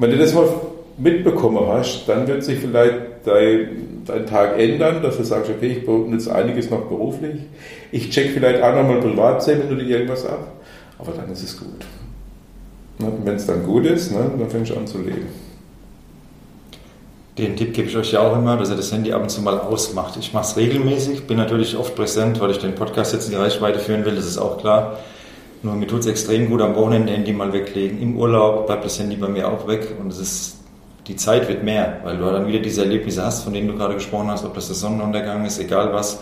Wenn du das mal mitbekommen hast, dann wird sich vielleicht dein, dein Tag ändern, dass du sagst, okay, ich benutze einiges noch beruflich. Ich check vielleicht auch nochmal privat 10 Minuten irgendwas ab, aber dann ist es gut. Ne, Wenn es dann gut ist, ne, dann fängst du an zu leben. Den Tipp gebe ich euch ja auch immer, dass ihr das Handy ab und zu mal ausmacht. Ich mache es regelmäßig, bin natürlich oft präsent, weil ich den Podcast jetzt in die Reichweite führen will, das ist auch klar. Nur mir tut es extrem gut, am Wochenende Handy mal weglegen. Im Urlaub bleibt das Handy bei mir auch weg und es ist, die Zeit wird mehr, weil du dann wieder diese Erlebnisse hast, von denen du gerade gesprochen hast, ob das der Sonnenuntergang ist, egal was.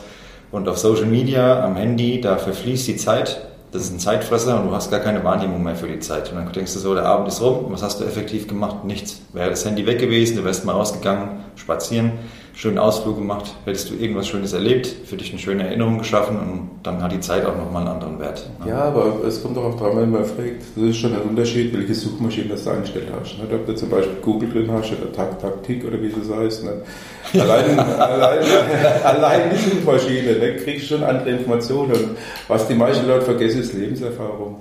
Und auf Social Media, am Handy, da verfließt die Zeit. Das ist ein Zeitfresser und du hast gar keine Wahrnehmung mehr für die Zeit. Und dann denkst du so, der Abend ist rum, was hast du effektiv gemacht? Nichts. Wäre das Handy weg gewesen, du wärst mal rausgegangen, spazieren schönen Ausflug gemacht, hättest du irgendwas Schönes erlebt, für dich eine schöne Erinnerung geschaffen und dann hat die Zeit auch nochmal einen anderen Wert. Ne? Ja, aber es kommt auch auf dran, wenn man fragt, das ist schon ein Unterschied, welche Suchmaschine das du eingestellt hast. Nicht? Ob du zum Beispiel Google drin hast oder Tak Taktik oder wie das heißt. Nicht? Allein, allein, allein die Suchmaschine, ne, kriegst du schon andere Informationen. Und was die meisten Leute vergessen, ist Lebenserfahrung.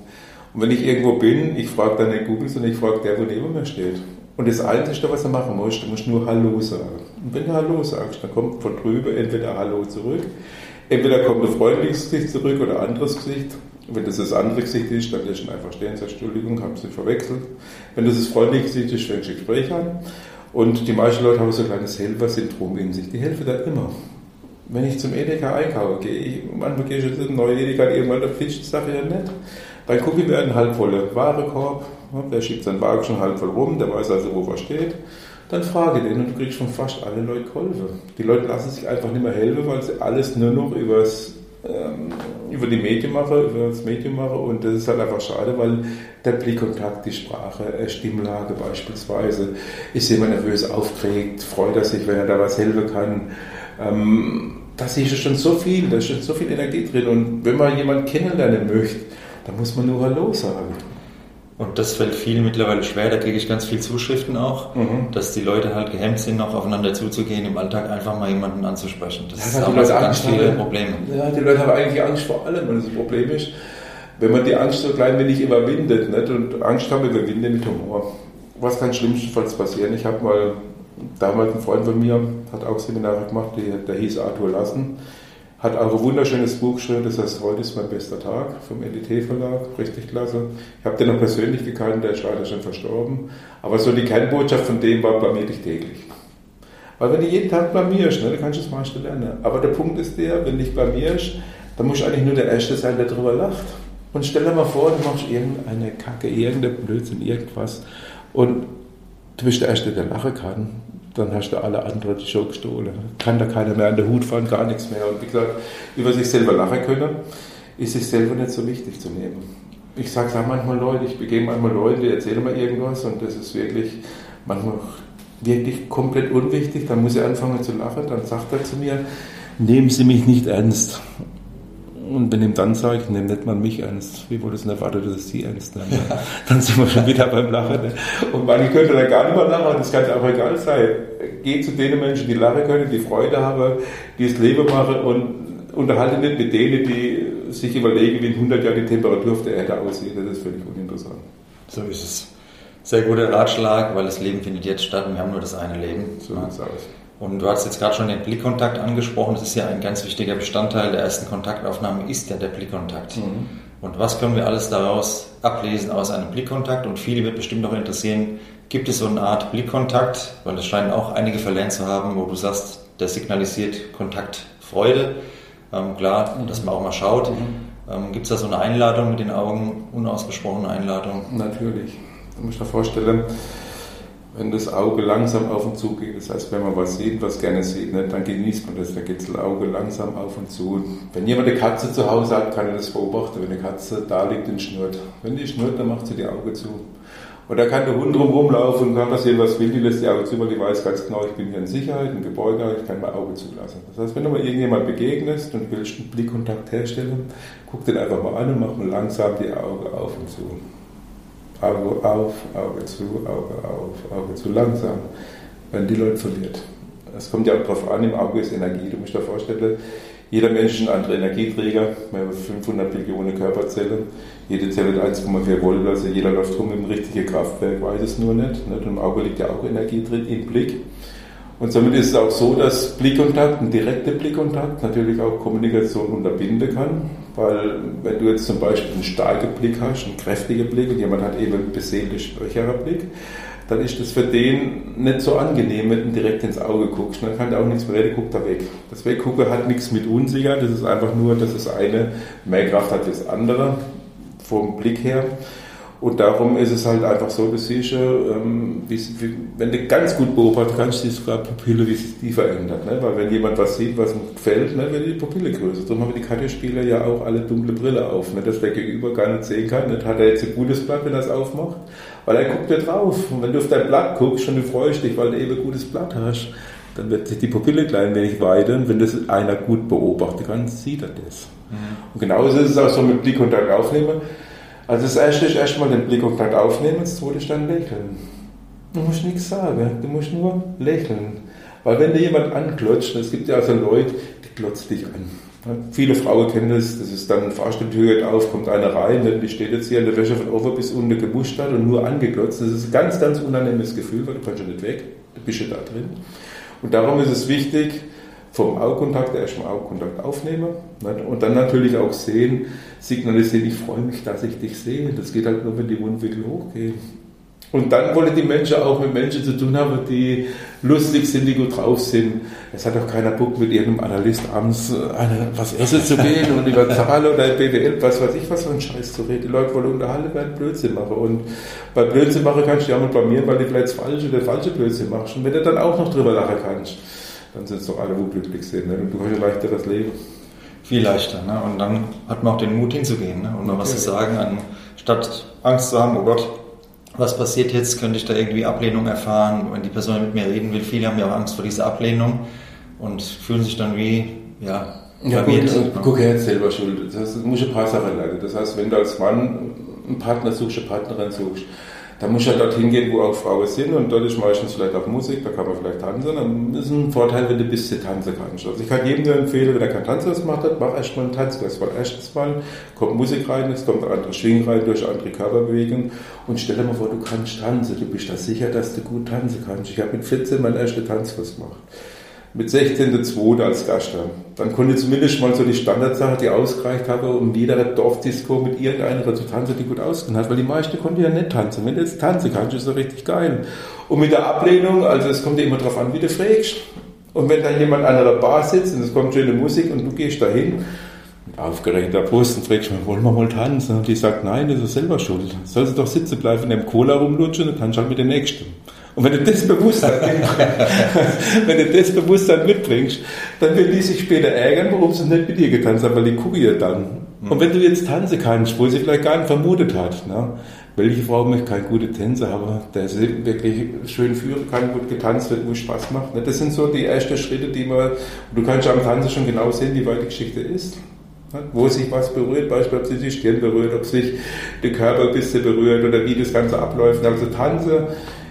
Und wenn ich irgendwo bin, ich frage dann nicht Google, sondern ich frage der, wo neben mir steht. Und das Einzige, was du machen musst, du musst nur Hallo sagen. Und wenn du Hallo sagst, dann kommt von drüben entweder Hallo zurück, entweder kommt ein freundliches Gesicht zurück oder ein anderes Gesicht. Wenn das das andere Gesicht ist, dann lässt du einfach stehen und sagst, Entschuldigung, haben Sie verwechselt. Wenn das das freundliche Gesicht ist, fängst du Gespräch an. Und die meisten Leute haben so ein kleines Helfer-Syndrom in sich. Die helfen da immer. Wenn ich zum Edeka einkaufe, gehe ich, manchmal gehe ich einen neuen Edeka, irgendwann der Fisch, sage ich ja nicht. Dann gucke ich mir einen halbvolle Warekorb, der schiebt seinen Wagen schon halb voll rum, der weiß also, wo er steht. Dann frage den und du kriegst von fast alle Leute geholfen. Die Leute lassen sich einfach nicht mehr helfen, weil sie alles nur noch übers, ähm, über die Medien machen, über das Medium machen und das ist halt einfach schade, weil der Blickkontakt, die Sprache, Stimmlage beispielsweise, ist jemand nervös, aufgeregt, freut er sich, wenn er da was helfen kann. Ähm, das ist schon so viel, da ist schon so viel Energie drin und wenn man jemanden kennenlernen möchte, dann muss man nur Hallo sagen. Und das fällt vielen mittlerweile schwer, da kriege ich ganz viele Zuschriften auch, mhm. dass die Leute halt gehemmt sind, noch aufeinander zuzugehen, im Alltag einfach mal jemanden anzusprechen. Das ja, ist auch ganz viele Probleme. Ja, die Leute haben eigentlich Angst vor allem und das Problem ist, wenn man die Angst so klein wenig überwindet, nicht? und Angst kann man überwinden mit Humor. Was kann schlimmstenfalls passieren? Ich habe mal Damals ein Freund von mir hat auch Seminare gemacht, der, der hieß Arthur Lassen. Hat auch ein wunderschönes Buch geschrieben, das heißt Heute ist mein bester Tag vom LIT Verlag, richtig klasse. Ich habe den noch persönlich gekannt, der ist leider schon verstorben. Aber so die Kernbotschaft von dem war, blamier dich täglich. Weil wenn du jeden Tag blamierst, ne, dann kannst du es meiste lernen. Aber der Punkt ist der, wenn du dich blamierst, dann musst du eigentlich nur der Erste sein, der darüber lacht. Und stell dir mal vor, du machst irgendeine Kacke, irgendein Blödsinn, irgendwas. Und du bist der Erste, der lachen kann. Dann hast du alle anderen Show gestohlen. Kann da keiner mehr an der Hut fahren, gar nichts mehr. Und wie gesagt, über sich selber lachen können, ist sich selber nicht so wichtig zu nehmen. Ich sage es auch manchmal Leute, ich begebe manchmal Leute, die erzählen mir irgendwas und das ist wirklich manchmal wirklich komplett unwichtig. Dann muss ich anfangen zu lachen. Dann sagt er zu mir, nehmen Sie mich nicht ernst. Und wenn ihm dann sage, ich nehme nicht mal mich ernst, wie wohl es nicht erwartet, dass sie ernst nehme, dann sind wir schon wieder beim Lachen. Ne? Und manche können dann gar nicht mehr lachen, das kann auch egal sein. Geh zu den Menschen, die lachen können, die Freude haben, die das Leben machen und unterhalte nicht mit denen, die sich überlegen, wie in 100 Jahren die Temperatur auf der Erde aussieht. Das ist völlig uninteressant. So ist es. Sehr guter Ratschlag, weil das Leben findet jetzt statt und wir haben nur das eine Leben. So sieht es aus. Und du hast jetzt gerade schon den Blickkontakt angesprochen. Das ist ja ein ganz wichtiger Bestandteil der ersten Kontaktaufnahme, ist ja der Blickkontakt. Mhm. Und was können wir alles daraus ablesen aus einem Blickkontakt? Und viele wird bestimmt auch interessieren, gibt es so eine Art Blickkontakt? Weil das scheinen auch einige verlernt zu haben, wo du sagst, der signalisiert Kontaktfreude. Ähm, klar, mhm. dass man auch mal schaut. Mhm. Ähm, gibt es da so eine Einladung mit den Augen, unausgesprochene Einladung? Natürlich. Du musst dir vorstellen, wenn das Auge langsam auf und zu geht, das heißt, wenn man was sieht, was gerne sieht, ne, dann genießt man das, dann geht das Auge langsam auf und zu. Wenn jemand eine Katze zu Hause hat, kann er das beobachten, wenn eine Katze da liegt und schnurrt. Wenn die schnurrt, dann macht sie die Augen zu. Oder kann der Hund rumlaufen und kann passieren, was will, die lässt die Augen zu, weil die weiß ganz genau, ich bin hier in Sicherheit, im Gebäude, ich kann mein Auge zulassen. Das heißt, wenn du mal irgendjemand begegnest und willst einen Blickkontakt herstellen, guck den einfach mal an und mach mal langsam die Augen auf und zu. Auge auf, Auge zu, Auge auf, Auge zu, langsam, wenn die Leute verliert. Es kommt ja auch darauf an, im Auge ist Energie. Du musst dir vorstellen, jeder Mensch ist ein anderer Energieträger, wir haben 500 Billionen Körperzellen, jede Zelle hat 1,4 Volt, also jeder läuft rum im richtigen Kraftwerk, weiß es nur nicht. Und im Auge liegt ja auch Energie drin, im Blick. Und somit ist es auch so, dass Blickkontakt, ein direkter Blickkontakt, natürlich auch Kommunikation unterbinden kann. Weil wenn du jetzt zum Beispiel einen starken Blick hast, einen kräftigen Blick und jemand hat eben einen beseelten, schwächerer Blick, dann ist das für den nicht so angenehm, wenn du direkt ins Auge guckst. Dann kann der auch nichts mehr reden, guckt er weg. Das Weggucken hat nichts mit Unsicherheit, das ist einfach nur, dass das eine mehr Kraft hat als das andere, vom Blick her. Und darum ist es halt einfach so, du siehst, ähm, wie, wenn du ganz gut beobachten kannst, siehst du sogar Pupille, wie sich die verändert. Ne? Weil wenn jemand was sieht, was ihm gefällt, ne, wird die Pupille größer. Darum haben die Kartenspieler ja auch alle dunkle Brille auf, ne? dass der Gegenüber gar nicht sehen kann. Nicht hat er jetzt ein gutes Blatt, wenn er es aufmacht, weil er guckt ja drauf. Und wenn du auf dein Blatt guckst und du freust dich, weil du eben ein gutes Blatt hast, dann wird sich die Pupille klein wenig weiter. wenn das einer gut beobachten kann, sieht er das. Mhm. Und genauso ist es auch so mit Blickkontakt aufnehmen also das erste ist erstmal den Blickkontakt aufnehmen, das zweite ist dann lächeln. Du musst nichts sagen, du musst nur lächeln. Weil wenn dir jemand anklotzt, es gibt ja also Leute, die klotzt dich an. Viele Frauen kennen das, das ist dann Fahrstuhltür geht auf, kommt einer rein, die steht jetzt hier in der Wäsche von oben bis unten gemustert und nur angeklotzt. Das ist ein ganz, ganz unangenehmes Gefühl, weil du kannst ja nicht weg, du bist ja da drin. Und darum ist es wichtig, vom Augenkontakt erstmal Augenkontakt aufnehmen und dann natürlich auch sehen, signalisieren, ich freue mich, dass ich dich sehe. Das geht halt nur, wenn die Mundwinkel hochgehen. Und dann wollen die Menschen auch mit Menschen zu tun haben, die lustig sind, die gut drauf sind. Es hat auch keiner Bock, mit irgendeinem Analyst abends eine, was essen zu gehen und über Zahlen oder BWL, was weiß ich, was für ein Scheiß zu reden. Die Leute wollen unterhalten werden, Blödsinn machen. Und bei Blödsinn machen kannst du ja auch mal blamieren, weil du vielleicht das falsche, der falsche Blödsinn machst. Und wenn du dann auch noch drüber lachen kannst dann sind es doch alle, wo glücklich sind. Ne? Und du hast ein leichteres Leben. Viel leichter. Ne? Und dann hat man auch den Mut hinzugehen ne? und mal was zu sagen, anstatt Angst zu haben, oh Gott, was passiert jetzt? Könnte ich da irgendwie Ablehnung erfahren? Wenn die Person mit mir reden will, viele haben ja auch Angst vor dieser Ablehnung und fühlen sich dann wie, ja, ja, gut, ne? guck her, selber schuld. Das heißt, du musst ein paar Sachen lernen. Das heißt, wenn du als Mann einen Partner suchst, eine Partnerin suchst, Da muss ich ja dorthin gehen, wo auch Frauen sind und dort ist meistens vielleicht auch Musik, da kann man vielleicht tanzen. Dann ist ein Vorteil, wenn du ein bisschen tanzen kannst. Also ich kann jedem nur empfehlen, wenn er keinen Tanzkurs gemacht hat, mach erstmal einen Tanzkurs. Weil erstens mal kommt Musik rein, es kommt andere Schwingen rein durch andere Körperbewegungen und stell dir mal vor, du kannst tanzen, du bist da sicher, dass du gut tanzen kannst. Ich habe mit 14 meinen ersten Tanzkurs gemacht mit 16.2. als Gast. Dann konnte zumindest mal so die Standardsache, die ausgereicht habe, um jeder Dorfdisco mit irgendeiner zu tanzen, die gut ausgekannt hat, weil die meisten konnten ja nicht tanzen. Wenn du jetzt tanzen kannst, ist das richtig geil. Und mit der Ablehnung, also es kommt ja immer darauf an, wie du fragst. Und wenn dann jemand an einer Bar sitzt und es kommt schöne Musik und du gehst dahin, mit aufgeregter Brust und fragst mal, wollen wir mal tanzen? Und die sagt, nein, das ist selber schuld. Soll sie doch sitzen bleiben, in dem Cola rumlutschen und tanzt halt mit den Nächsten. Und wenn du das Bewusstsein, wenn du das Bewusstsein mitbringst, dann will die sich später ärgern, warum sie nicht mit dir getanzt haben, weil die gucken ja dann. Mhm. Und wenn du jetzt tanzen kannst, wo sie vielleicht gar nicht vermutet hat, ne? welche Frau möchte keine gute Tänzer, aber der sie wirklich schön führen kann, gut getanzt wird, wo es Spaß macht. Ne? Das sind so die ersten Schritte, die man, du kannst am Tanzen schon genau sehen, wie weit die Geschichte ist. Ne? Wo sich was berührt, beispielsweise ob sich die Stirn berührt, ob sich der Körper ein bisschen berührt oder wie das Ganze abläuft. Also Tanze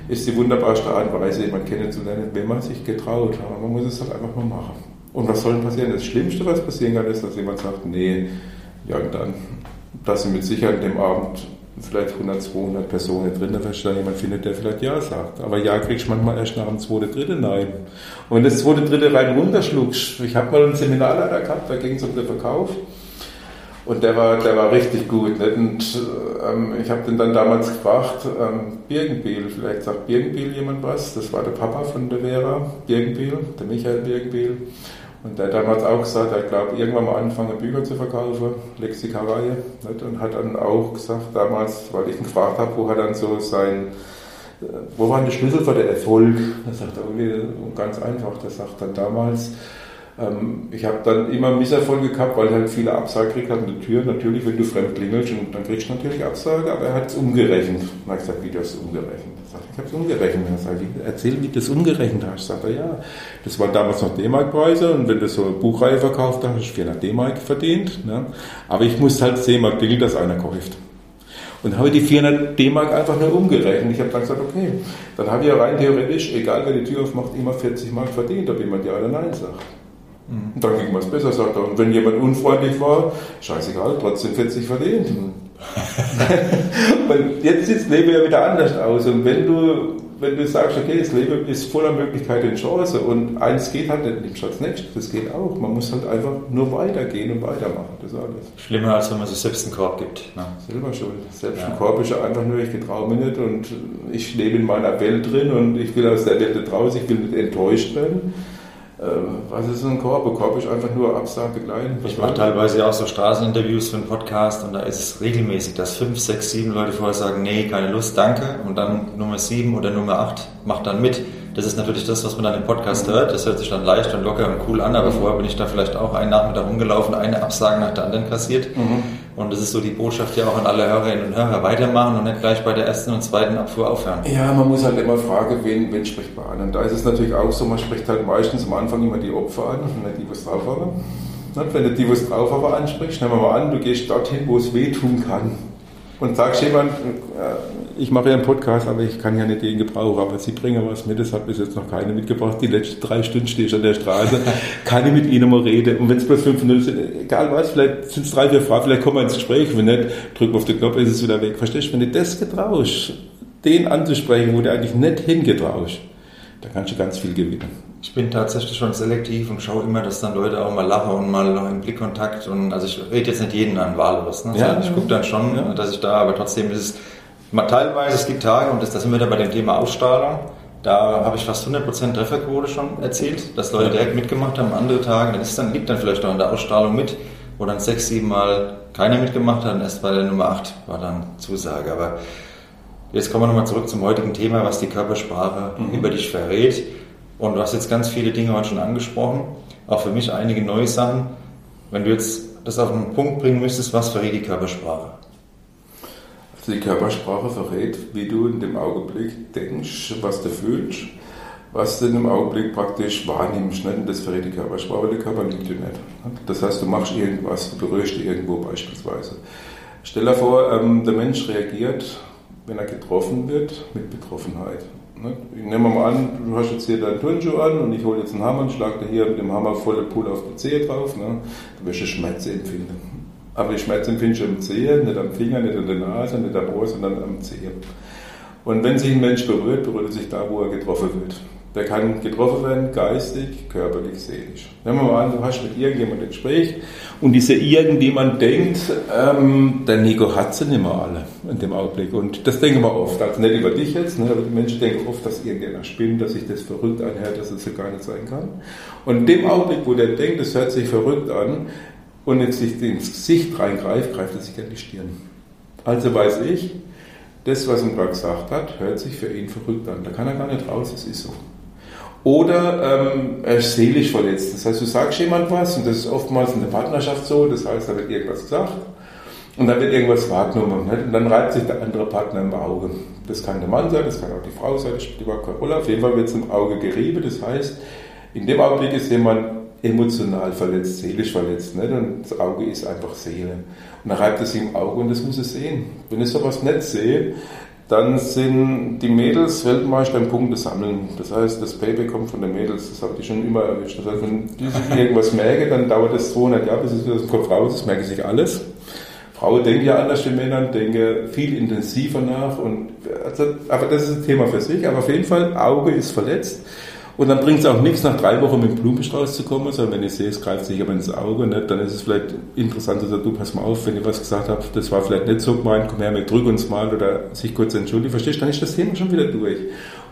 ist die wunderbarste Art und Weise, jemanden kennenzulernen, wenn man sich getraut. Aber man muss es halt einfach mal machen. Und was soll denn passieren? Das Schlimmste, was passieren kann, ist, dass jemand sagt, nee, ja dann, dass sie mit Sicherheit dem Abend vielleicht 100, 200 Personen drin, da vielleicht jemand findet, der vielleicht Ja sagt. Aber Ja kriegst du manchmal erst nach dem zweiten, dritten Nein. Und wenn das zweite, dritte rein runterschluckst, ich habe mal ein Seminarleiter gehabt, da ging es um den Verkauf. Und der war, der war richtig gut. Nicht? Und ähm, ich habe den dann damals gefragt, ähm, Birkenbiel, vielleicht sagt Birkenbiel jemand was? Das war der Papa von der Vera, Birkenbiel, der Michael Birkenbiel. Und der hat damals auch gesagt, er glaubt, irgendwann mal anfangen, Bücher zu verkaufen, Lexikareihe. Nicht? Und hat dann auch gesagt, damals, weil ich ihn gefragt habe, wo hat dann so sein, äh, wo waren die Schlüssel für den Erfolg? Da sagt er irgendwie ganz einfach, der sagt dann damals, ähm, ich habe dann immer Misserfolge gehabt, weil halt viele Absagen gekriegt hat der Tür. Natürlich, wenn du fremd klingelst, und dann kriegst du natürlich Absage, aber er hat es umgerechnet. Habe ich gesagt, wie du hast es umgerechnet? Er sagt, ich habe es umgerechnet. Er sagt, erzähl, wie du es umgerechnet hast. Sagt er, ja, das waren damals noch D-Mark-Preise und wenn du so eine Buchreihe verkauft hast, hast du 400 D-Mark verdient. Ne? Aber ich musste halt 10 Mark klingeln, dass einer kauft. Und habe die 400 D-Mark einfach nur umgerechnet. Ich habe dann gesagt, okay, dann habe ich ja rein theoretisch, egal wer die Tür aufmacht, immer 40 Mark verdient, ob jemand ja oder nein sagt. Mhm. Dann ging man es besser, sagt er. Und wenn jemand unfreundlich war, scheißegal, trotzdem 40 verdient. Mhm. und jetzt sieht das Leben ja wieder anders aus. Und wenn du, wenn du sagst, okay, das Leben ist voller Möglichkeiten und Chancen und eins geht halt nicht, nimmst das nächste, das geht auch. Man muss halt einfach nur weitergehen und weitermachen, das alles. Schlimmer, als wenn man sich selbst einen Korb gibt. Ne? Selber schuld. Selbst ja. ein Korb ist ja einfach nur, ich getraue mich nicht und ich lebe in meiner Welt drin und ich will aus der Welt nicht raus, ich will nicht enttäuscht werden. Ähm, was ist ein Korb? Ein Korb ist einfach nur Absage klein. Ich mache teilweise auch so Straßeninterviews für einen Podcast und da ist es regelmäßig, dass fünf, sechs, sieben Leute vorher sagen, nee, keine Lust, danke. Und dann Nummer sieben oder Nummer acht macht dann mit. Das ist natürlich das, was man dann im Podcast hört. Das hört sich dann leicht und locker und cool an, aber vorher bin ich da vielleicht auch einen Nachmittag rumgelaufen, eine Absage nach der anderen kassiert. Mhm. Und das ist so die Botschaft ja auch an alle Hörerinnen und Hörer. Weitermachen und nicht gleich bei der ersten und zweiten Abfuhr aufhören. Ja, man muss halt immer fragen, wen, wen spricht man an. Und da ist es natürlich auch so, man spricht halt meistens am Anfang immer die Opfer an und nicht die, was drauf haben. Wenn du die, was drauf haben, ansprichst, nehmen wir mal an, du gehst dorthin, wo es wehtun kann und sagst jemand, äh, ich mache ja einen Podcast, aber ich kann ja nicht den gebrauchen, aber Sie bringen was mit, das hat bis jetzt noch keine mitgebracht. Die letzten drei Stunden stehe ich an der Straße, kann ich mit Ihnen mal reden. Und wenn es bloß fünf Minuten sind, egal was, vielleicht sind es drei, vier Fragen, vielleicht kommen wir ins Gespräch, wenn nicht, drücken wir auf den Knopf, ist es wieder weg. Verstehst du, wenn du das getraust, den anzusprechen, wo du eigentlich nicht hingetraust, da kannst du ganz viel gewinnen. Ich bin tatsächlich schon selektiv und schaue immer, dass dann Leute auch mal lachen und mal noch im Blickkontakt und also ich rede jetzt nicht jeden an wahllos. Ne? Ja, ich gucke dann schon, ja. dass ich da, aber trotzdem ist es mal teilweise, es gibt Tage und das, das sind wir da bei dem Thema Ausstrahlung. Da habe ich fast 100% Trefferquote schon erzählt, dass Leute direkt mitgemacht haben. Andere Tage, dann, ist dann liegt dann vielleicht auch in der Ausstrahlung mit, wo dann sechs, sieben Mal keiner mitgemacht hat und erst bei der Nummer 8 war dann Zusage. Aber jetzt kommen wir nochmal zurück zum heutigen Thema, was die Körpersprache mhm. über dich verrät. Und du hast jetzt ganz viele Dinge heute schon angesprochen, auch für mich einige neue Sachen. Wenn du jetzt das auf den Punkt bringen müsstest, was verrät die Körpersprache? Also die Körpersprache verrät, wie du in dem Augenblick denkst, was du fühlst, was du in dem Augenblick praktisch wahrnimmst. Nicht? Und das verrät die Körpersprache, der Körper liegt dir nicht. Das heißt, du machst irgendwas, du berührst dich irgendwo beispielsweise. Stell dir vor, ähm, der Mensch reagiert wenn er getroffen wird mit Betroffenheit. Ne? Nehmen wir mal an, du hast jetzt hier deinen Turnschuh an und ich hole jetzt einen Hammer und schlage dir hier mit dem Hammer volle Pulle auf die Zehe drauf. Ne? Dann wirst du Schmerzen empfinden. Aber die Schmerzen empfindest du am Zehe, nicht am Finger, nicht an der Nase, nicht am Ohr, sondern am Zehe. Und wenn sich ein Mensch berührt, berührt er sich da, wo er getroffen wird. Der kann getroffen werden, geistig, körperlich, seelisch. Nehmen wir mal an, du hast mit irgendjemandem ein Gespräch und dieser irgendjemand denkt, ähm, der Nico hat sie nicht mehr alle in dem Augenblick. Und das denken wir oft, also nicht über dich jetzt, ne, aber die Menschen denken oft, dass irgendjemand spinnt, dass sich das verrückt anhört, dass es so gar nicht sein kann. Und in dem Augenblick, wo der denkt, es hört sich verrückt an und jetzt sich ins Gesicht reingreift, greift er sich an die Stirn. Also weiß ich, das, was ihm gerade gesagt hat, hört sich für ihn verrückt an. Da kann er gar nicht raus, es ist so. Oder ähm, er ist seelisch verletzt. Das heißt, du sagst jemand was und das ist oftmals in der Partnerschaft so, das heißt, da wird irgendwas gesagt und dann wird irgendwas wahrgenommen nicht? und dann reibt sich der andere Partner im Auge. Das kann der Mann sein, das kann auch die Frau sein, das spielt überhaupt keine Rolle. Auf jeden Fall wird es im Auge gerieben, das heißt, in dem Augenblick ist jemand emotional verletzt, seelisch verletzt. Nicht? Und das Auge ist einfach Seele. Und dann reibt es sich im Auge und das muss es sehen. Wenn ich sowas nicht sehe, dann sind die Mädels Weltmeister im Punkte sammeln. Das heißt, das Payback kommt von den Mädels. Das habe ich schon immer erwischt. Das heißt, wenn sich irgendwas merken, dann dauert das 200 Jahre, bis es aus dem Kopf raus ist. Merke sich alles. Frauen denken ja anders wie Männer, denken viel intensiver nach. Und, also, aber das ist ein Thema für sich. Aber auf jeden Fall, Auge ist verletzt. Und dann bringt es auch nichts, nach drei Wochen mit Blumenstrauß zu kommen, sondern wenn ich sehe, es greift sich aber ins Auge, nicht, dann ist es vielleicht interessant zu sagen, du pass mal auf, wenn ich was gesagt habe, das war vielleicht nicht so gemeint, komm her, wir drücken uns mal oder sich kurz entschuldigen, verstehst du, dann ist das Thema schon wieder durch.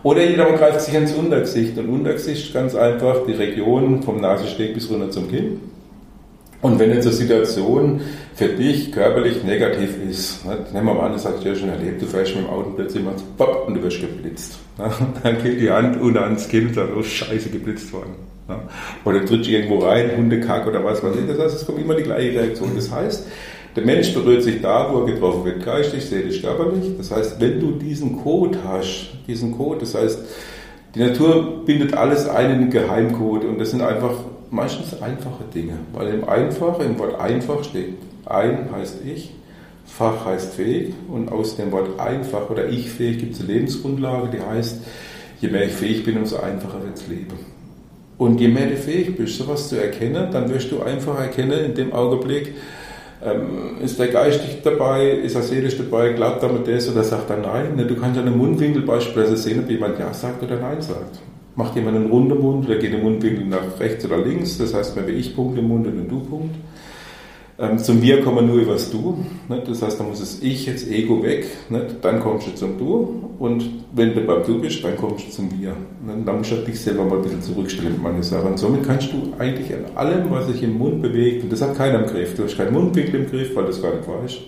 Oder jeder greift sich ins Untergesicht und Untergesicht ganz einfach die Region vom Nasensteg bis runter zum Kinn. Und wenn jetzt eine Situation für dich körperlich negativ ist, ne, nehmen wir mal an, das hast du ja schon erlebt, du fährst mit dem Auto plötzlich mal pop, und du wirst geblitzt. Ne, dann geht die Hand unter ans Kinn und sagt, oh scheiße, geblitzt worden. Ne, oder trittst irgendwo rein, Hundekack oder was weiß ich. Das heißt, es kommt immer die gleiche Reaktion. Das heißt, der Mensch berührt sich da, wo er getroffen wird, geistig, seelisch, körperlich. Das heißt, wenn du diesen Code hast, diesen Code, das heißt, die Natur bindet alles ein in einen Geheimcode und das sind einfach meistens einfache Dinge, weil im Einfach, im Wort einfach steht, ein heißt ich, Fach heißt fähig und aus dem Wort einfach oder ich fähig gibt es eine Lebensgrundlage, die heißt, je mehr ich fähig bin, umso einfacher wird das Leben. Und je mehr du fähig bist, sowas zu erkennen, dann wirst du einfach erkennen, in dem Augenblick, ähm, ist der geistig dabei, ist er seelisch dabei, glaubt er mit das oder sagt er nein. Du kannst an einem Mundwinkel beispielsweise sehen, ob jemand ja sagt oder nein sagt. Macht jemand einen runden Mund oder geht der Mundwinkel nach rechts oder links, das heißt, wenn wir Ich-Punkt im Mund und ein Du-Punkt. Ähm, zum Wir kommen wir nur über das Du. Ne? Das heißt, da muss das Ich, jetzt Ego weg. Ne? Dann kommst du zum Du. Und wenn du beim Du bist, dann kommst du zum Wir. Ne? Dann musst du dich selber mal ein bisschen zurückstellen mit meinen Sachen. Und somit kannst du eigentlich an allem, was sich im Mund bewegt, und das hat keiner im Griff. Du hast keinen Mundwinkel im Griff, weil du es gar nicht weißt.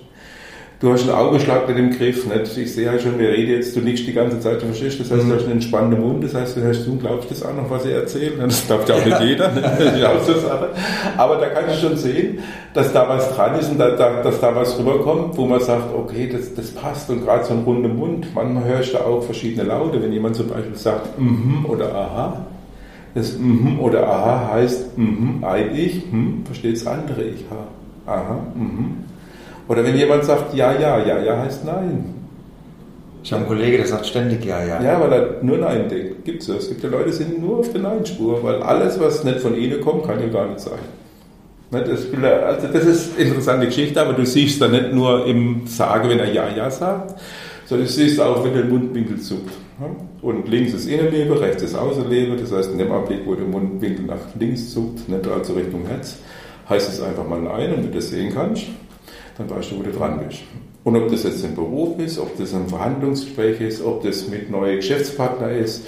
Du hast einen Augenschlag nicht im Griff. Nicht? Ich sehe halt schon, wir reden jetzt, du nickst die ganze Zeit, du verstehst, das heißt, du hast einen entspannten Mund, das heißt, du, hast, du glaubst das auch noch, was ich erzähle. Das glaubt ja auch nicht jeder. Das so Sache. Aber da kannst du schon sehen, dass da was dran ist und da, da, dass da was rüberkommt, wo man sagt, okay, das, das passt und gerade so ein runder Mund. Manchmal hörst du auch verschiedene Laute, wenn jemand zum Beispiel sagt, mhm oder aha. Das mhm oder aha heißt, mhm, ein Ich, hm, versteht das andere Ich, aha, mhm. Oder wenn jemand sagt ja, ja, ja, ja heißt nein. Ich habe einen Kollegen, der sagt ständig ja, ja. Ja, weil er nur Nein denkt. Gibt es. Es gibt ja Leute, die sind nur auf der Nein-Spur, weil alles, was nicht von ihnen kommt, kann ja gar nicht sein. Das, also das ist eine interessante Geschichte, aber du siehst da nicht nur im Sagen, wenn er Ja, Ja sagt, sondern du siehst auch, wenn der Mundwinkel zuckt. Und links ist Innenlebe, rechts ist Außenlebe. Das heißt, in dem Augenblick, wo der Mundwinkel nach links zuckt, nicht also Richtung Herz, heißt es einfach mal Nein. Und wenn du das sehen kannst, dann weißt du, wo du dran bist. Und ob das jetzt ein Beruf ist, ob das ein Verhandlungsgespräch ist, ob das mit neuen Geschäftspartner ist,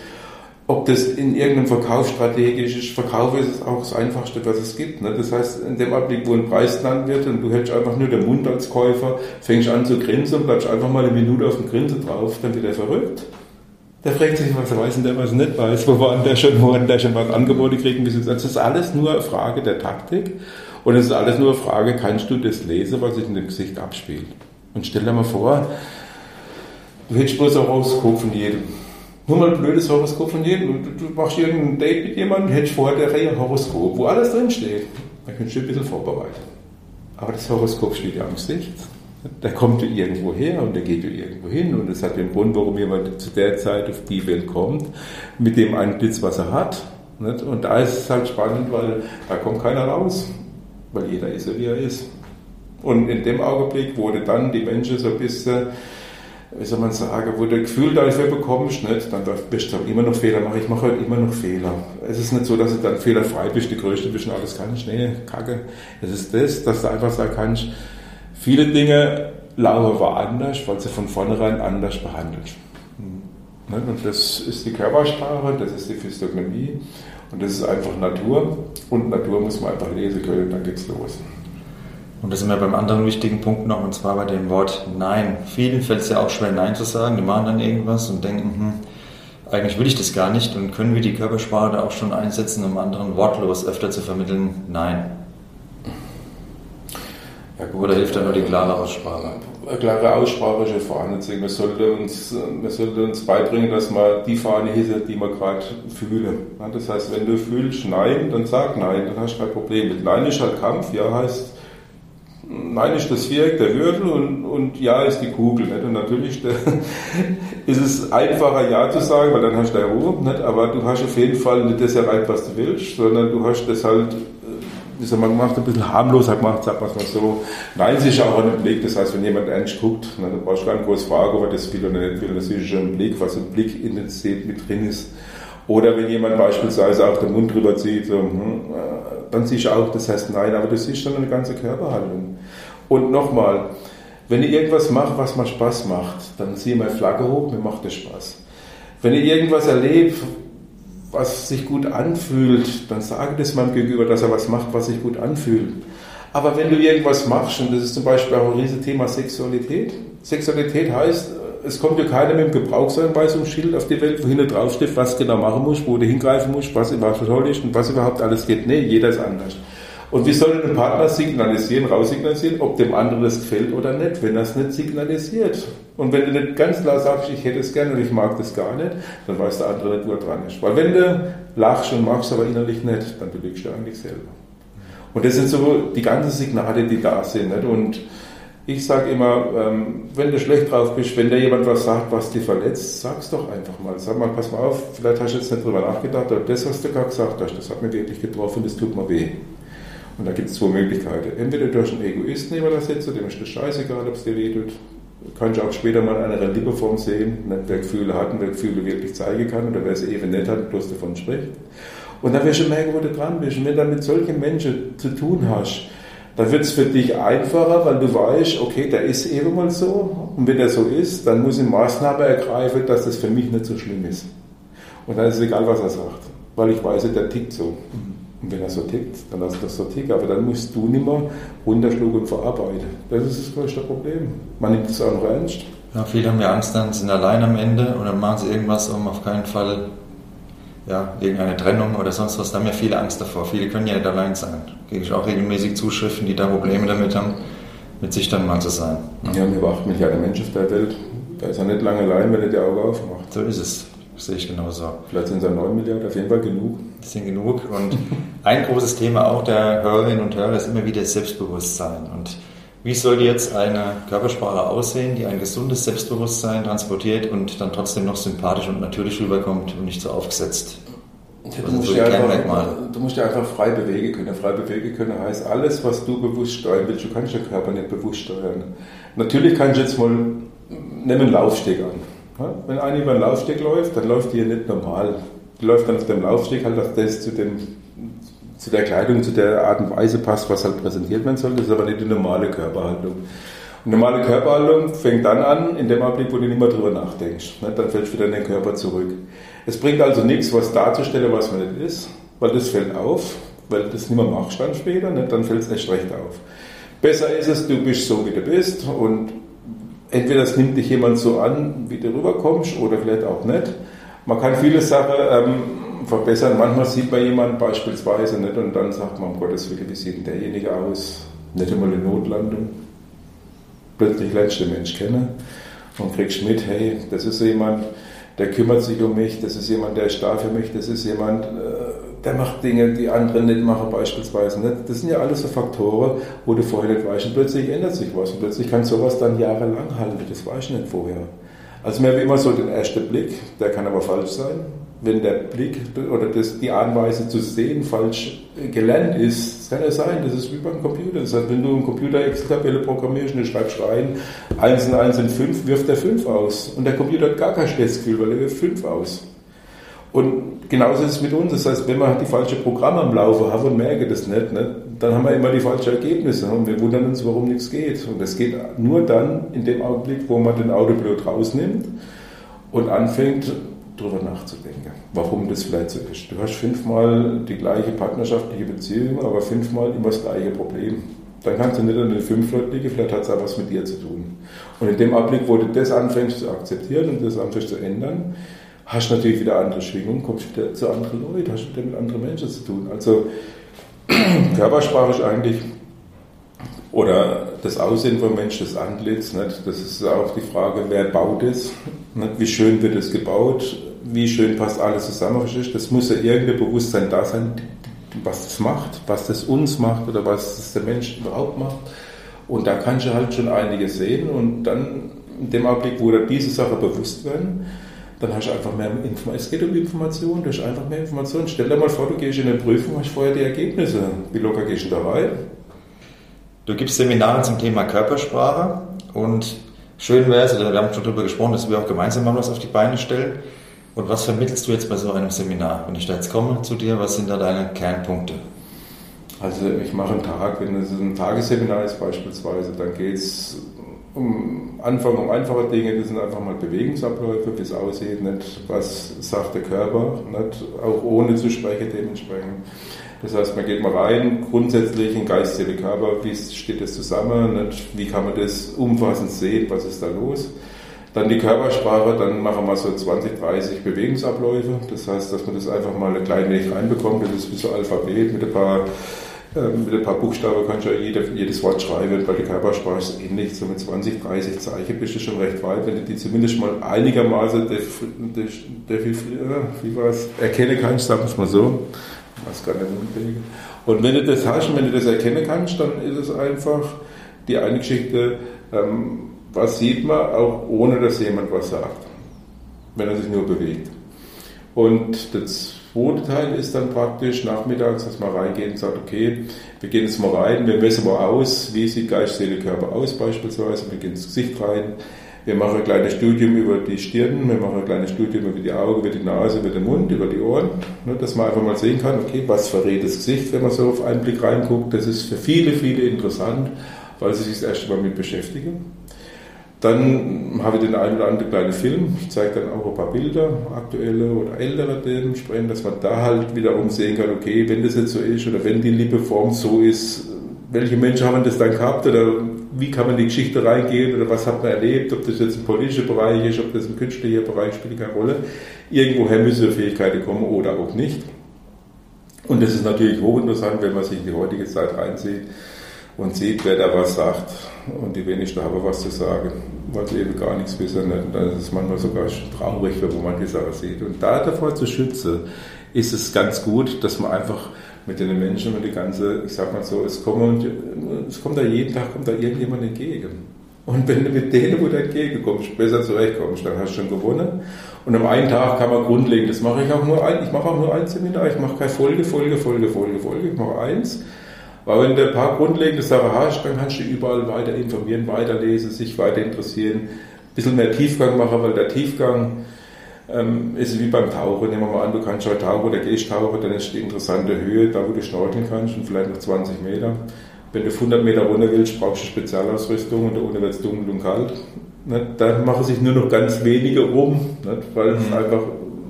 ob das in irgendeinem Verkauf strategisch ist, Verkauf ist auch das Einfachste, was es gibt. Ne? Das heißt, in dem Augenblick, wo ein Preis genannt wird und du hältst einfach nur den Mund als Käufer, fängst an zu grinsen und bleibst einfach mal eine Minute auf dem Grinsen drauf, dann wird er verrückt. Der fragt sich, was weiß und der was nicht weiß. Wo war der schon, wo der schon was Angebote kriegen? Das ist alles nur eine Frage der Taktik. Und es ist alles nur eine Frage, kannst du das lesen, was sich in dem Gesicht abspielt? Und stell dir mal vor, du hättest bloß ein Horoskop von jedem. Nur mal ein blödes Horoskop von jedem. Du, du machst irgendein Date mit jemandem, hättest vorher ein Horoskop, wo alles drin steht. Dann könntest du ein bisschen vorbereiten. Aber das Horoskop steht ja am Gesicht. Der kommt irgendwo her und der geht irgendwo hin und es hat den Grund, warum jemand zu der Zeit auf die Welt kommt, mit dem einen Blitz, was er hat. Und da ist es halt spannend, weil da kommt keiner raus, weil jeder ist so, wie er ist. Und in dem Augenblick wurde dann die Menschen so ein bisschen, wie soll man sagen, wo du Gefühl dafür bekommst, nicht, dann wirst du immer noch Fehler machen. Ich mache halt immer noch Fehler. Es ist nicht so, dass du dann fehlerfrei bist, die Größte bist und alles kannst. Nee, kacke. Es ist das, dass du einfach sagen kannst, viele Dinge laufen woanders, weil sie von vornherein anders behandelt. Und das ist die Körpersprache, das ist die Physiognomie und das ist einfach Natur. Und Natur muss man einfach lesen können, dann geht's los. Und das sind wir beim anderen wichtigen Punkt noch, und zwar bei dem Wort Nein. Vielen fällt es ja auch schwer, Nein zu sagen. Die machen dann irgendwas und denken, hm, eigentlich will ich das gar nicht. Und können wir die Körpersprache da auch schon einsetzen, um anderen wortlos öfter zu vermitteln, Nein. Ja gut, Oder hilft da nur die klare Aussprache? Eine klare Aussprache ist ja vorhanden. Wir sollten uns, wir sollten uns beibringen, dass man die Fahne hieße, die wir gerade fühlen. Das heißt, wenn du fühlst Nein, dann sag Nein, dann hast du kein Problem. Mit Nein ist halt Kampf, ja heißt Nein ist das Viereck der Würfel und, und Ja ist die Kugel. Nicht? Und natürlich ist es einfacher Ja zu sagen, weil dann hast du deine Ruhe, nicht? aber du hast auf jeden Fall nicht das erreicht, was du willst, sondern du hast das halt, soll man gemacht, ein bisschen harmloser gemacht, sagt man es mal so. Nein, es ist auch ein Blick, das heißt, wenn jemand ernst guckt, dann brauchst du gar nicht groß fragen, ob er das will oder nicht will, das ist schon ein Blick, was im Blick Intensität mit drin ist. Oder wenn jemand beispielsweise auch den Mund drüber zieht, hm, dann siehst du auch, das heißt nein, aber du siehst schon eine ganze Körperhaltung. Und nochmal, wenn ich irgendwas mache, was mir Spaß macht, dann ich meine Flagge hoch, mir macht das Spaß. Wenn ich irgendwas erlebe, was sich gut anfühlt, dann sage das meinem Gegenüber, dass er was macht, was sich gut anfühlt. Aber wenn du irgendwas machst, und das ist zum Beispiel auch ein Riesenthema Sexualität. Sexualität heißt, es kommt ja keiner mit dem Gebrauchsanweisungsschild auf die Welt, wo hinten draufsteht, was genau machen muss, wo du hingreifen musst, was überhaupt toll ist und was überhaupt alles geht. Nee, jeder ist anders. Und wie soll ein Partner signalisieren, raussignalisieren, ob dem anderen das gefällt oder nicht, wenn er es nicht signalisiert? Und wenn du nicht ganz klar sagst, ich hätte es gerne und ich mag das gar nicht, dann weiß der andere nicht, wo er dran ist. Weil wenn du lachst und magst aber innerlich nicht, dann belügst du eigentlich selber. Und das sind so die ganzen Signale, die da sind. Nicht? Und ich sage immer, ähm, wenn du schlecht drauf bist, wenn dir jemand was sagt, was dich verletzt, sag's doch einfach mal. Sag mal, pass mal auf, vielleicht hast du jetzt nicht drüber nachgedacht, aber das, was du gerade gesagt hast, das hat mir wirklich getroffen, das tut mir weh. Und da gibt es zwei Möglichkeiten. Entweder durch einen Egoisten übersetzen, dem ist das scheißegal, ob es dir weh tut. Kannst du auch später mal eine Liebeform sehen, wer Gefühle hat und wer Gefühle wirklich zeigen kann oder wer sie eben nicht hat, bloß davon spricht. Und dann wirst du merken, wo du dran bist. Und wenn du mit solchen Menschen zu tun hast, dann wird es für dich einfacher, weil du weißt, okay, der ist eben mal so. Und wenn der so ist, dann muss ich Maßnahmen ergreifen, dass das für mich nicht so schlimm ist. Und dann ist es egal, was er sagt. Weil ich weiß, der tickt so. Und wenn er so tickt, dann lass das so ticken. Aber dann musst du nicht mehr runterschlucken und verarbeiten. Das ist das größte Problem. Man nimmt es auch noch ernst. Ja, viele haben ja Angst, dann sind allein am Ende und dann machen sie irgendwas, um auf keinen Fall ja, irgendeine Trennung oder sonst was. Da haben ja viele Angst davor. Viele können ja nicht allein sein. Kriege ich auch regelmäßig Zuschriften, die da Probleme damit haben, mit sich dann mal zu sein. Ja, wir haben über 8 Milliarden Menschen auf der Welt. Da ist er nicht lange allein, wenn er die Augen aufmacht. So ist es. Sehe ich genauso. Vielleicht sind es ja 9 Milliarden, auf jeden Fall genug. Das sind genug. Und ein großes Thema auch der Hörerinnen und Hörer ist immer wieder Selbstbewusstsein. Und wie soll jetzt eine Körpersprache aussehen, die ein gesundes Selbstbewusstsein transportiert und dann trotzdem noch sympathisch und natürlich rüberkommt und nicht so aufgesetzt? Ja, du, musst so einfach, du, musst dich einfach frei bewegen können. Frei bewegen können heißt, alles, was du bewusst steuern willst, du kannst den Körper nicht bewusst steuern. Natürlich kannst du jetzt mal, nehmen einen Laufsteg an. Wenn einer über einen Laufsteg läuft, dann läuft die ja nicht normal. Die läuft dann auf dem Laufsteg halt, dass das zu, dem, zu der Kleidung, zu der Art und Weise passt, was halt präsentiert werden soll. Das ist aber nicht die normale Körperhaltung. Und normale Körperhaltung fängt dann an, in dem Augenblick, wo du nicht mehr drüber nachdenkst. Dann fällst du wieder in den Körper zurück. Es bringt also nichts, was darzustellen, was man nicht ist, weil das fällt auf, weil das nicht mehr machst dann später, dann fällt es erst recht auf. Besser ist es, du bist so, wie du bist und entweder es nimmt dich jemand so an, wie du rüberkommst, oder vielleicht auch nicht. Man kann viele Sachen ähm, verbessern. Manchmal sieht man jemanden beispielsweise nicht und dann sagt man, um Gottes Willen, wie sieht denn derjenige aus? Nicht einmal eine Notlandung. Plötzlich lernst du den Mensch kennen und kriegst mit, hey, das ist jemand, der kümmert sich um mich, das ist jemand, der ist da für mich, das ist jemand, äh, der macht Dinge, die andere nicht machen beispielsweise. Nicht? Das sind ja alles so Faktoren, wo du vorher nicht weißt und plötzlich ändert sich was und plötzlich kann sowas dann jahrelang halten. Das weiß ich nicht vorher. Also wir haben immer so den ersten Blick, der kann aber falsch sein. Wenn der Blick oder das, die Anweise zu sehen falsch gelernt ist, kann ja sein, das ist wie beim Computer. Das heißt, wenn du im Computer Excel-Tabelle programmierst und du schreibst rein, 1 und 1 sind 5, wirft er 5 aus. Und der Computer hat gar kein schlechtes Gefühl, weil er wirft 5 aus. Und genauso ist es mit uns. Das heißt, wenn wir die falsche Programme am Laufen haben und merken das nicht, ne, dann haben wir immer die falschen Ergebnisse und wir wundern uns, warum nichts geht. Und das geht nur dann in dem Augenblick, wo man den Autopilot rausnimmt und anfängt, darüber nachzudenken, warum das vielleicht so ist. Du hast fünfmal die gleiche partnerschaftliche Beziehung, aber fünfmal immer das gleiche Problem. Dann kannst du nicht an den fünf Leuten liegen, vielleicht hat es auch was mit dir zu tun. Und in dem Augenblick, wo du das anfängst zu akzeptieren und das anfängst zu ändern, hast du natürlich wieder andere Schwingungen, kommst wieder zu anderen Leuten, hast wieder mit anderen Menschen zu tun. Also Körpersprache ist eigentlich, oder das Aussehen vom Menschen, das Antlitz, nicht? das ist auch die Frage, wer baut es, nicht? wie schön wird es gebaut, wie schön passt alles zusammen. Das muss ja irgendein Bewusstsein da sein, was das macht, was das uns macht oder was das der Mensch überhaupt macht. Und da kannst du halt schon einiges sehen und dann in dem Augenblick, wo dir diese Sache bewusst werden, dann hast du einfach mehr Informationen. Es geht um Informationen, du hast einfach mehr Informationen. Stell dir mal vor, du gehst in eine Prüfung, hast vorher die Ergebnisse. Wie locker gehst du da rein? Du gibst Seminare zum Thema Körpersprache und schön wäre es, wir haben schon darüber gesprochen, dass wir auch gemeinsam mal was auf die Beine stellen. Und was vermittelst du jetzt bei so einem Seminar? Wenn ich da jetzt komme zu dir, was sind da deine Kernpunkte? Also ich mache einen Tag, wenn es ein Tagesseminar ist beispielsweise, dann geht es um Anfang um einfache Dinge, das sind einfach mal Bewegungsabläufe, wie es aussieht, nicht was sagt der Körper, nicht auch ohne zu sprechen dementsprechend. Das heißt, man geht mal rein, grundsätzlich in Geist, Seele, Körper, wie steht das zusammen, nicht? wie kann man das umfassend sehen, was ist da los. Dann die Körpersprache, dann machen wir so 20, 30 Bewegungsabläufe. Das heißt, dass man das einfach mal ein klein wenig reinbekommt. Das ist wie so Alphabet mit ein paar ähm, mit ein paar Buchstaben kannst du ja jede, jedes Wort schreiben, weil die Körpersprache ist ähnlich. So mit 20, 30 Zeichen bist du schon recht weit, wenn du die zumindest mal einigermaßen def, def, def, wie war's, erkennen kannst, sagen wir es mal so. Weiß gar nicht, wie Und wenn du das hast und wenn du das erkennen kannst, dann ist es einfach die eine Geschichte, ähm, was sieht man, auch ohne dass jemand was sagt, wenn er sich nur bewegt. Und das zweite Teil ist dann praktisch nachmittags, dass man reingeht und sagt, okay, wir gehen jetzt mal rein, wir messen mal aus, wie sieht Geist, Seele, Körper aus beispielsweise, wir gehen ins Gesicht rein, wir machen ein kleines Studium über die Stirn, wir machen ein kleines Studium über die Augen, über die Nase, über den Mund, über die Ohren, ne, dass man einfach mal sehen kann, okay, was verrät das Gesicht, wenn man so auf einen Blick reinguckt. Das ist für viele, viele interessant, weil sie sich das erste Mal mit beschäftigen. Dann habe ich den einen oder anderen kleinen Film. Ich zeige dann auch ein paar Bilder, aktuelle oder ältere dementsprechend, dass man da halt wiederum sehen kann, okay, wenn das jetzt so ist oder wenn die Lippeform so ist, welche Menschen haben das dann gehabt oder wie kann man in die Geschichte reingehen oder was hat man erlebt, ob das jetzt ein politischer Bereich ist, ob das ein künstlicher Bereich spielt keine Rolle. Irgendwoher müssen Fähigkeiten kommen oder auch nicht. Und das ist natürlich hochinteressant, wenn man sich in die heutige Zeit reinzieht und sieht, wer da was sagt und die wenigsten haben was zu sagen, weil sie eben gar nichts wissen. Und dann ist es manchmal sogar traurig, wenn man die Sache sieht. Und da davor zu schützen, ist es ganz gut, dass man einfach mit den Menschen und die ganze, ich sag mal so, es kommt, es kommt da jeden Tag kommt da irgendjemand entgegen. Und wenn du mit denen, wo du entgegenkommst, besser zurechtkommst, dann hast du schon gewonnen. Und am einen Tag kann man grundlegend, das mache ich auch nur ein, ich mache auch nur ein Seminar, ich mache keine Folge, Folge, Folge, Folge, Folge, ich mache eins weil wenn du ein paar grundlegende Sachen hast, dann kannst du überall weiter informieren, weiterlesen, sich weiter interessieren, ein bisschen mehr Tiefgang machen, weil der Tiefgang ähm, ist wie beim Tauchen. Nehmen wir mal an, du kannst schon tauchen oder gehst tauchen, dann ist die interessante Höhe, da wo du schnorcheln kannst und vielleicht noch 20 Meter. Wenn du 100 Meter runter willst, brauchst du Spezialausrüstung und da unten wird es dunkel und kalt. Ne? Da machen sich nur noch ganz wenige rum, ne? weil es mhm. einfach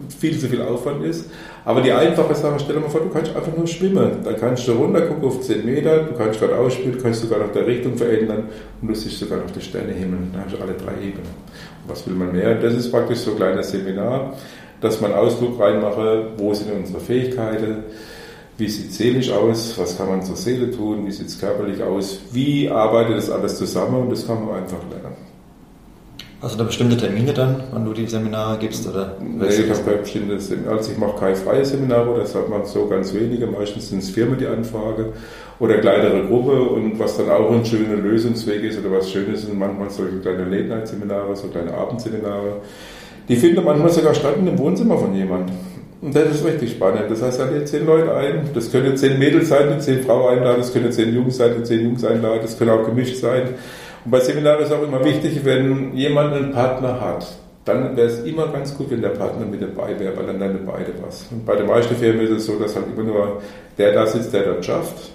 viel zu viel Aufwand ist. Aber die einfache Sache, stell dir mal vor, du kannst einfach nur schwimmen. Dann kannst du runter gucken auf 10 Meter, du kannst gerade ausspielen, du kannst sogar noch der Richtung verändern und du siehst sogar noch die Sternehimmel. Da hast du alle drei Ebenen. Und was will man mehr? Das ist praktisch so ein kleines Seminar, dass man Ausflug reinmache, wo sind unsere Fähigkeiten, wie sieht seelisch aus, was kann man zur Seele tun, wie sieht es körperlich aus, wie arbeitet das alles zusammen und das kann man einfach lernen. Hast du da bestimmte Termine dann, wann du die Seminare gibst? Oder nee, ich habe bestimmte. Also ich mache keine freie Seminare, das hat man so ganz wenige. Meistens sind es Firmen die Anfrage oder kleinere Gruppe und was dann auch ein schöner Lösungsweg ist oder was Schönes sind manchmal solche kleine Late-Night-Seminare, so kleine Abendseminare. Die finden manchmal sogar statt in dem Wohnzimmer von jemandem. Und das ist richtig spannend. Das heißt, da lädt zehn Leute ein. Das können zehn Mädels sein, die zehn Frauen einladen. Das können zehn Jungs sein, die zehn Jungs einladen. Das können auch gemischt sein. Und bei Seminaren ist auch immer wichtig, wenn jemand einen Partner hat, dann wäre es immer ganz gut, wenn der Partner mit dabei wäre, weil dann lernen beide was. Und bei den meisten Firmen ist es so, dass halt immer nur der da sitzt, der dort schafft.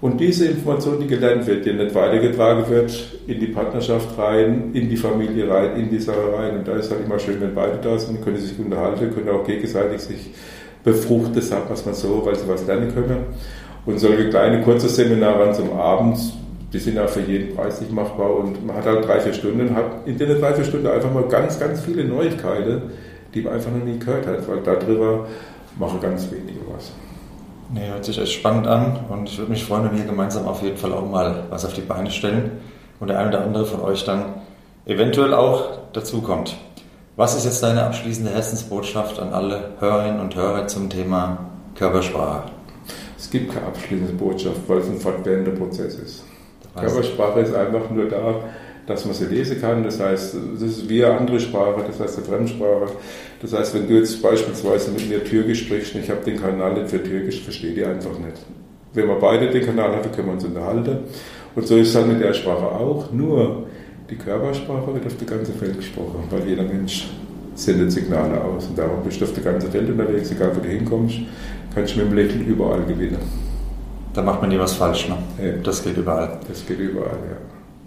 Und diese Information, die gelernt wird, die nicht weitergetragen wird in die Partnerschaft rein, in die Familie rein, in die Sache rein. Und da ist halt immer schön, wenn beide da sind, können sich unterhalten, können auch gegenseitig sich befruchten, sagt man so, weil sie was lernen können. Und solche kleine kurze Seminare zum Abend, die sind ja für jeden Preis nicht machbar und man hat halt drei, vier Stunden und hat in den drei, vier Stunden einfach mal ganz, ganz viele Neuigkeiten, die man einfach noch nie gehört hat, weil darüber machen ganz wenige was. Nee, hört sich echt spannend an und ich würde mich freuen, wenn wir gemeinsam auf jeden Fall auch mal was auf die Beine stellen und der eine oder andere von euch dann eventuell auch dazukommt. Was ist jetzt deine abschließende Herzensbotschaft an alle Hörerinnen und Hörer zum Thema Körpersprache? Es gibt keine abschließende Botschaft, weil es ein fortwährender Prozess ist. Körpersprache ist einfach nur da, dass man sie lesen kann. Das heißt, das ist wie eine andere Sprache, das heißt eine Fremdsprache. Das heißt, wenn du jetzt beispielsweise mit mir Türkisch sprichst ich habe den Kanal nicht für Türkisch, verstehe die einfach nicht. Wenn wir beide den Kanal haben, können wir uns unterhalten. Und so ist es halt mit der Sprache auch. Nur die Körpersprache wird auf der ganzen Welt gesprochen, weil jeder Mensch sendet Signale aus. Und darum bist du auf der ganzen Welt unterwegs, egal wo du hinkommst, kannst du mit dem Lächeln überall gewinnen. Da macht man nie was falsch, ne? Ja. Das geht überall. Das geht überall, ja.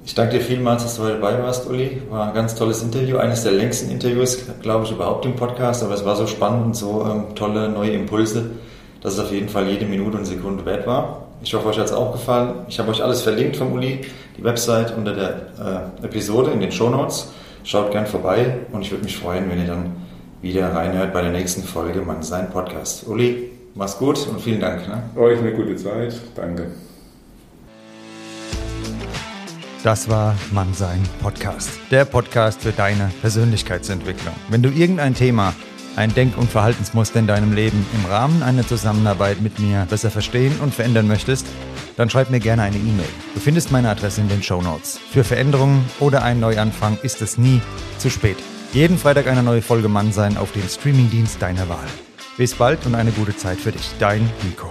Ich danke dir vielmals, dass du heute dabei warst, Uli. War ein ganz tolles Interview, eines der längsten Interviews, glaube ich, überhaupt im Podcast, aber es war so spannend und so ähm, tolle neue Impulse, dass es auf jeden Fall jede Minute und Sekunde wert war. Ich hoffe, euch hat es auch gefallen. Ich habe euch alles verlinkt vom Uli, die Website unter der äh, Episode in den Show Notes. Schaut gern vorbei und ich würde mich freuen, wenn ihr dann wieder reinhört bei der nächsten Folge Mann sein Podcast. Uli, mach's gut und vielen Dank. Ne? Euch eine gute Zeit. Danke. Das war Mannsein Podcast. Der Podcast für deine Persönlichkeitsentwicklung. Wenn du irgendein Thema, ein Denk- und Verhaltensmuster in deinem Leben im Rahmen einer Zusammenarbeit mit mir besser verstehen und verändern möchtest, dann schreib mir gerne eine E-Mail. Du findest meine Adresse in den Show Notes. Für Veränderungen oder einen Neuanfang ist es nie zu spät. Jeden Freitag eine neue Folge Mannsein auf dem Streamingdienst deiner Wahl. Bis bald und eine gute Zeit für dich. Dein Nico.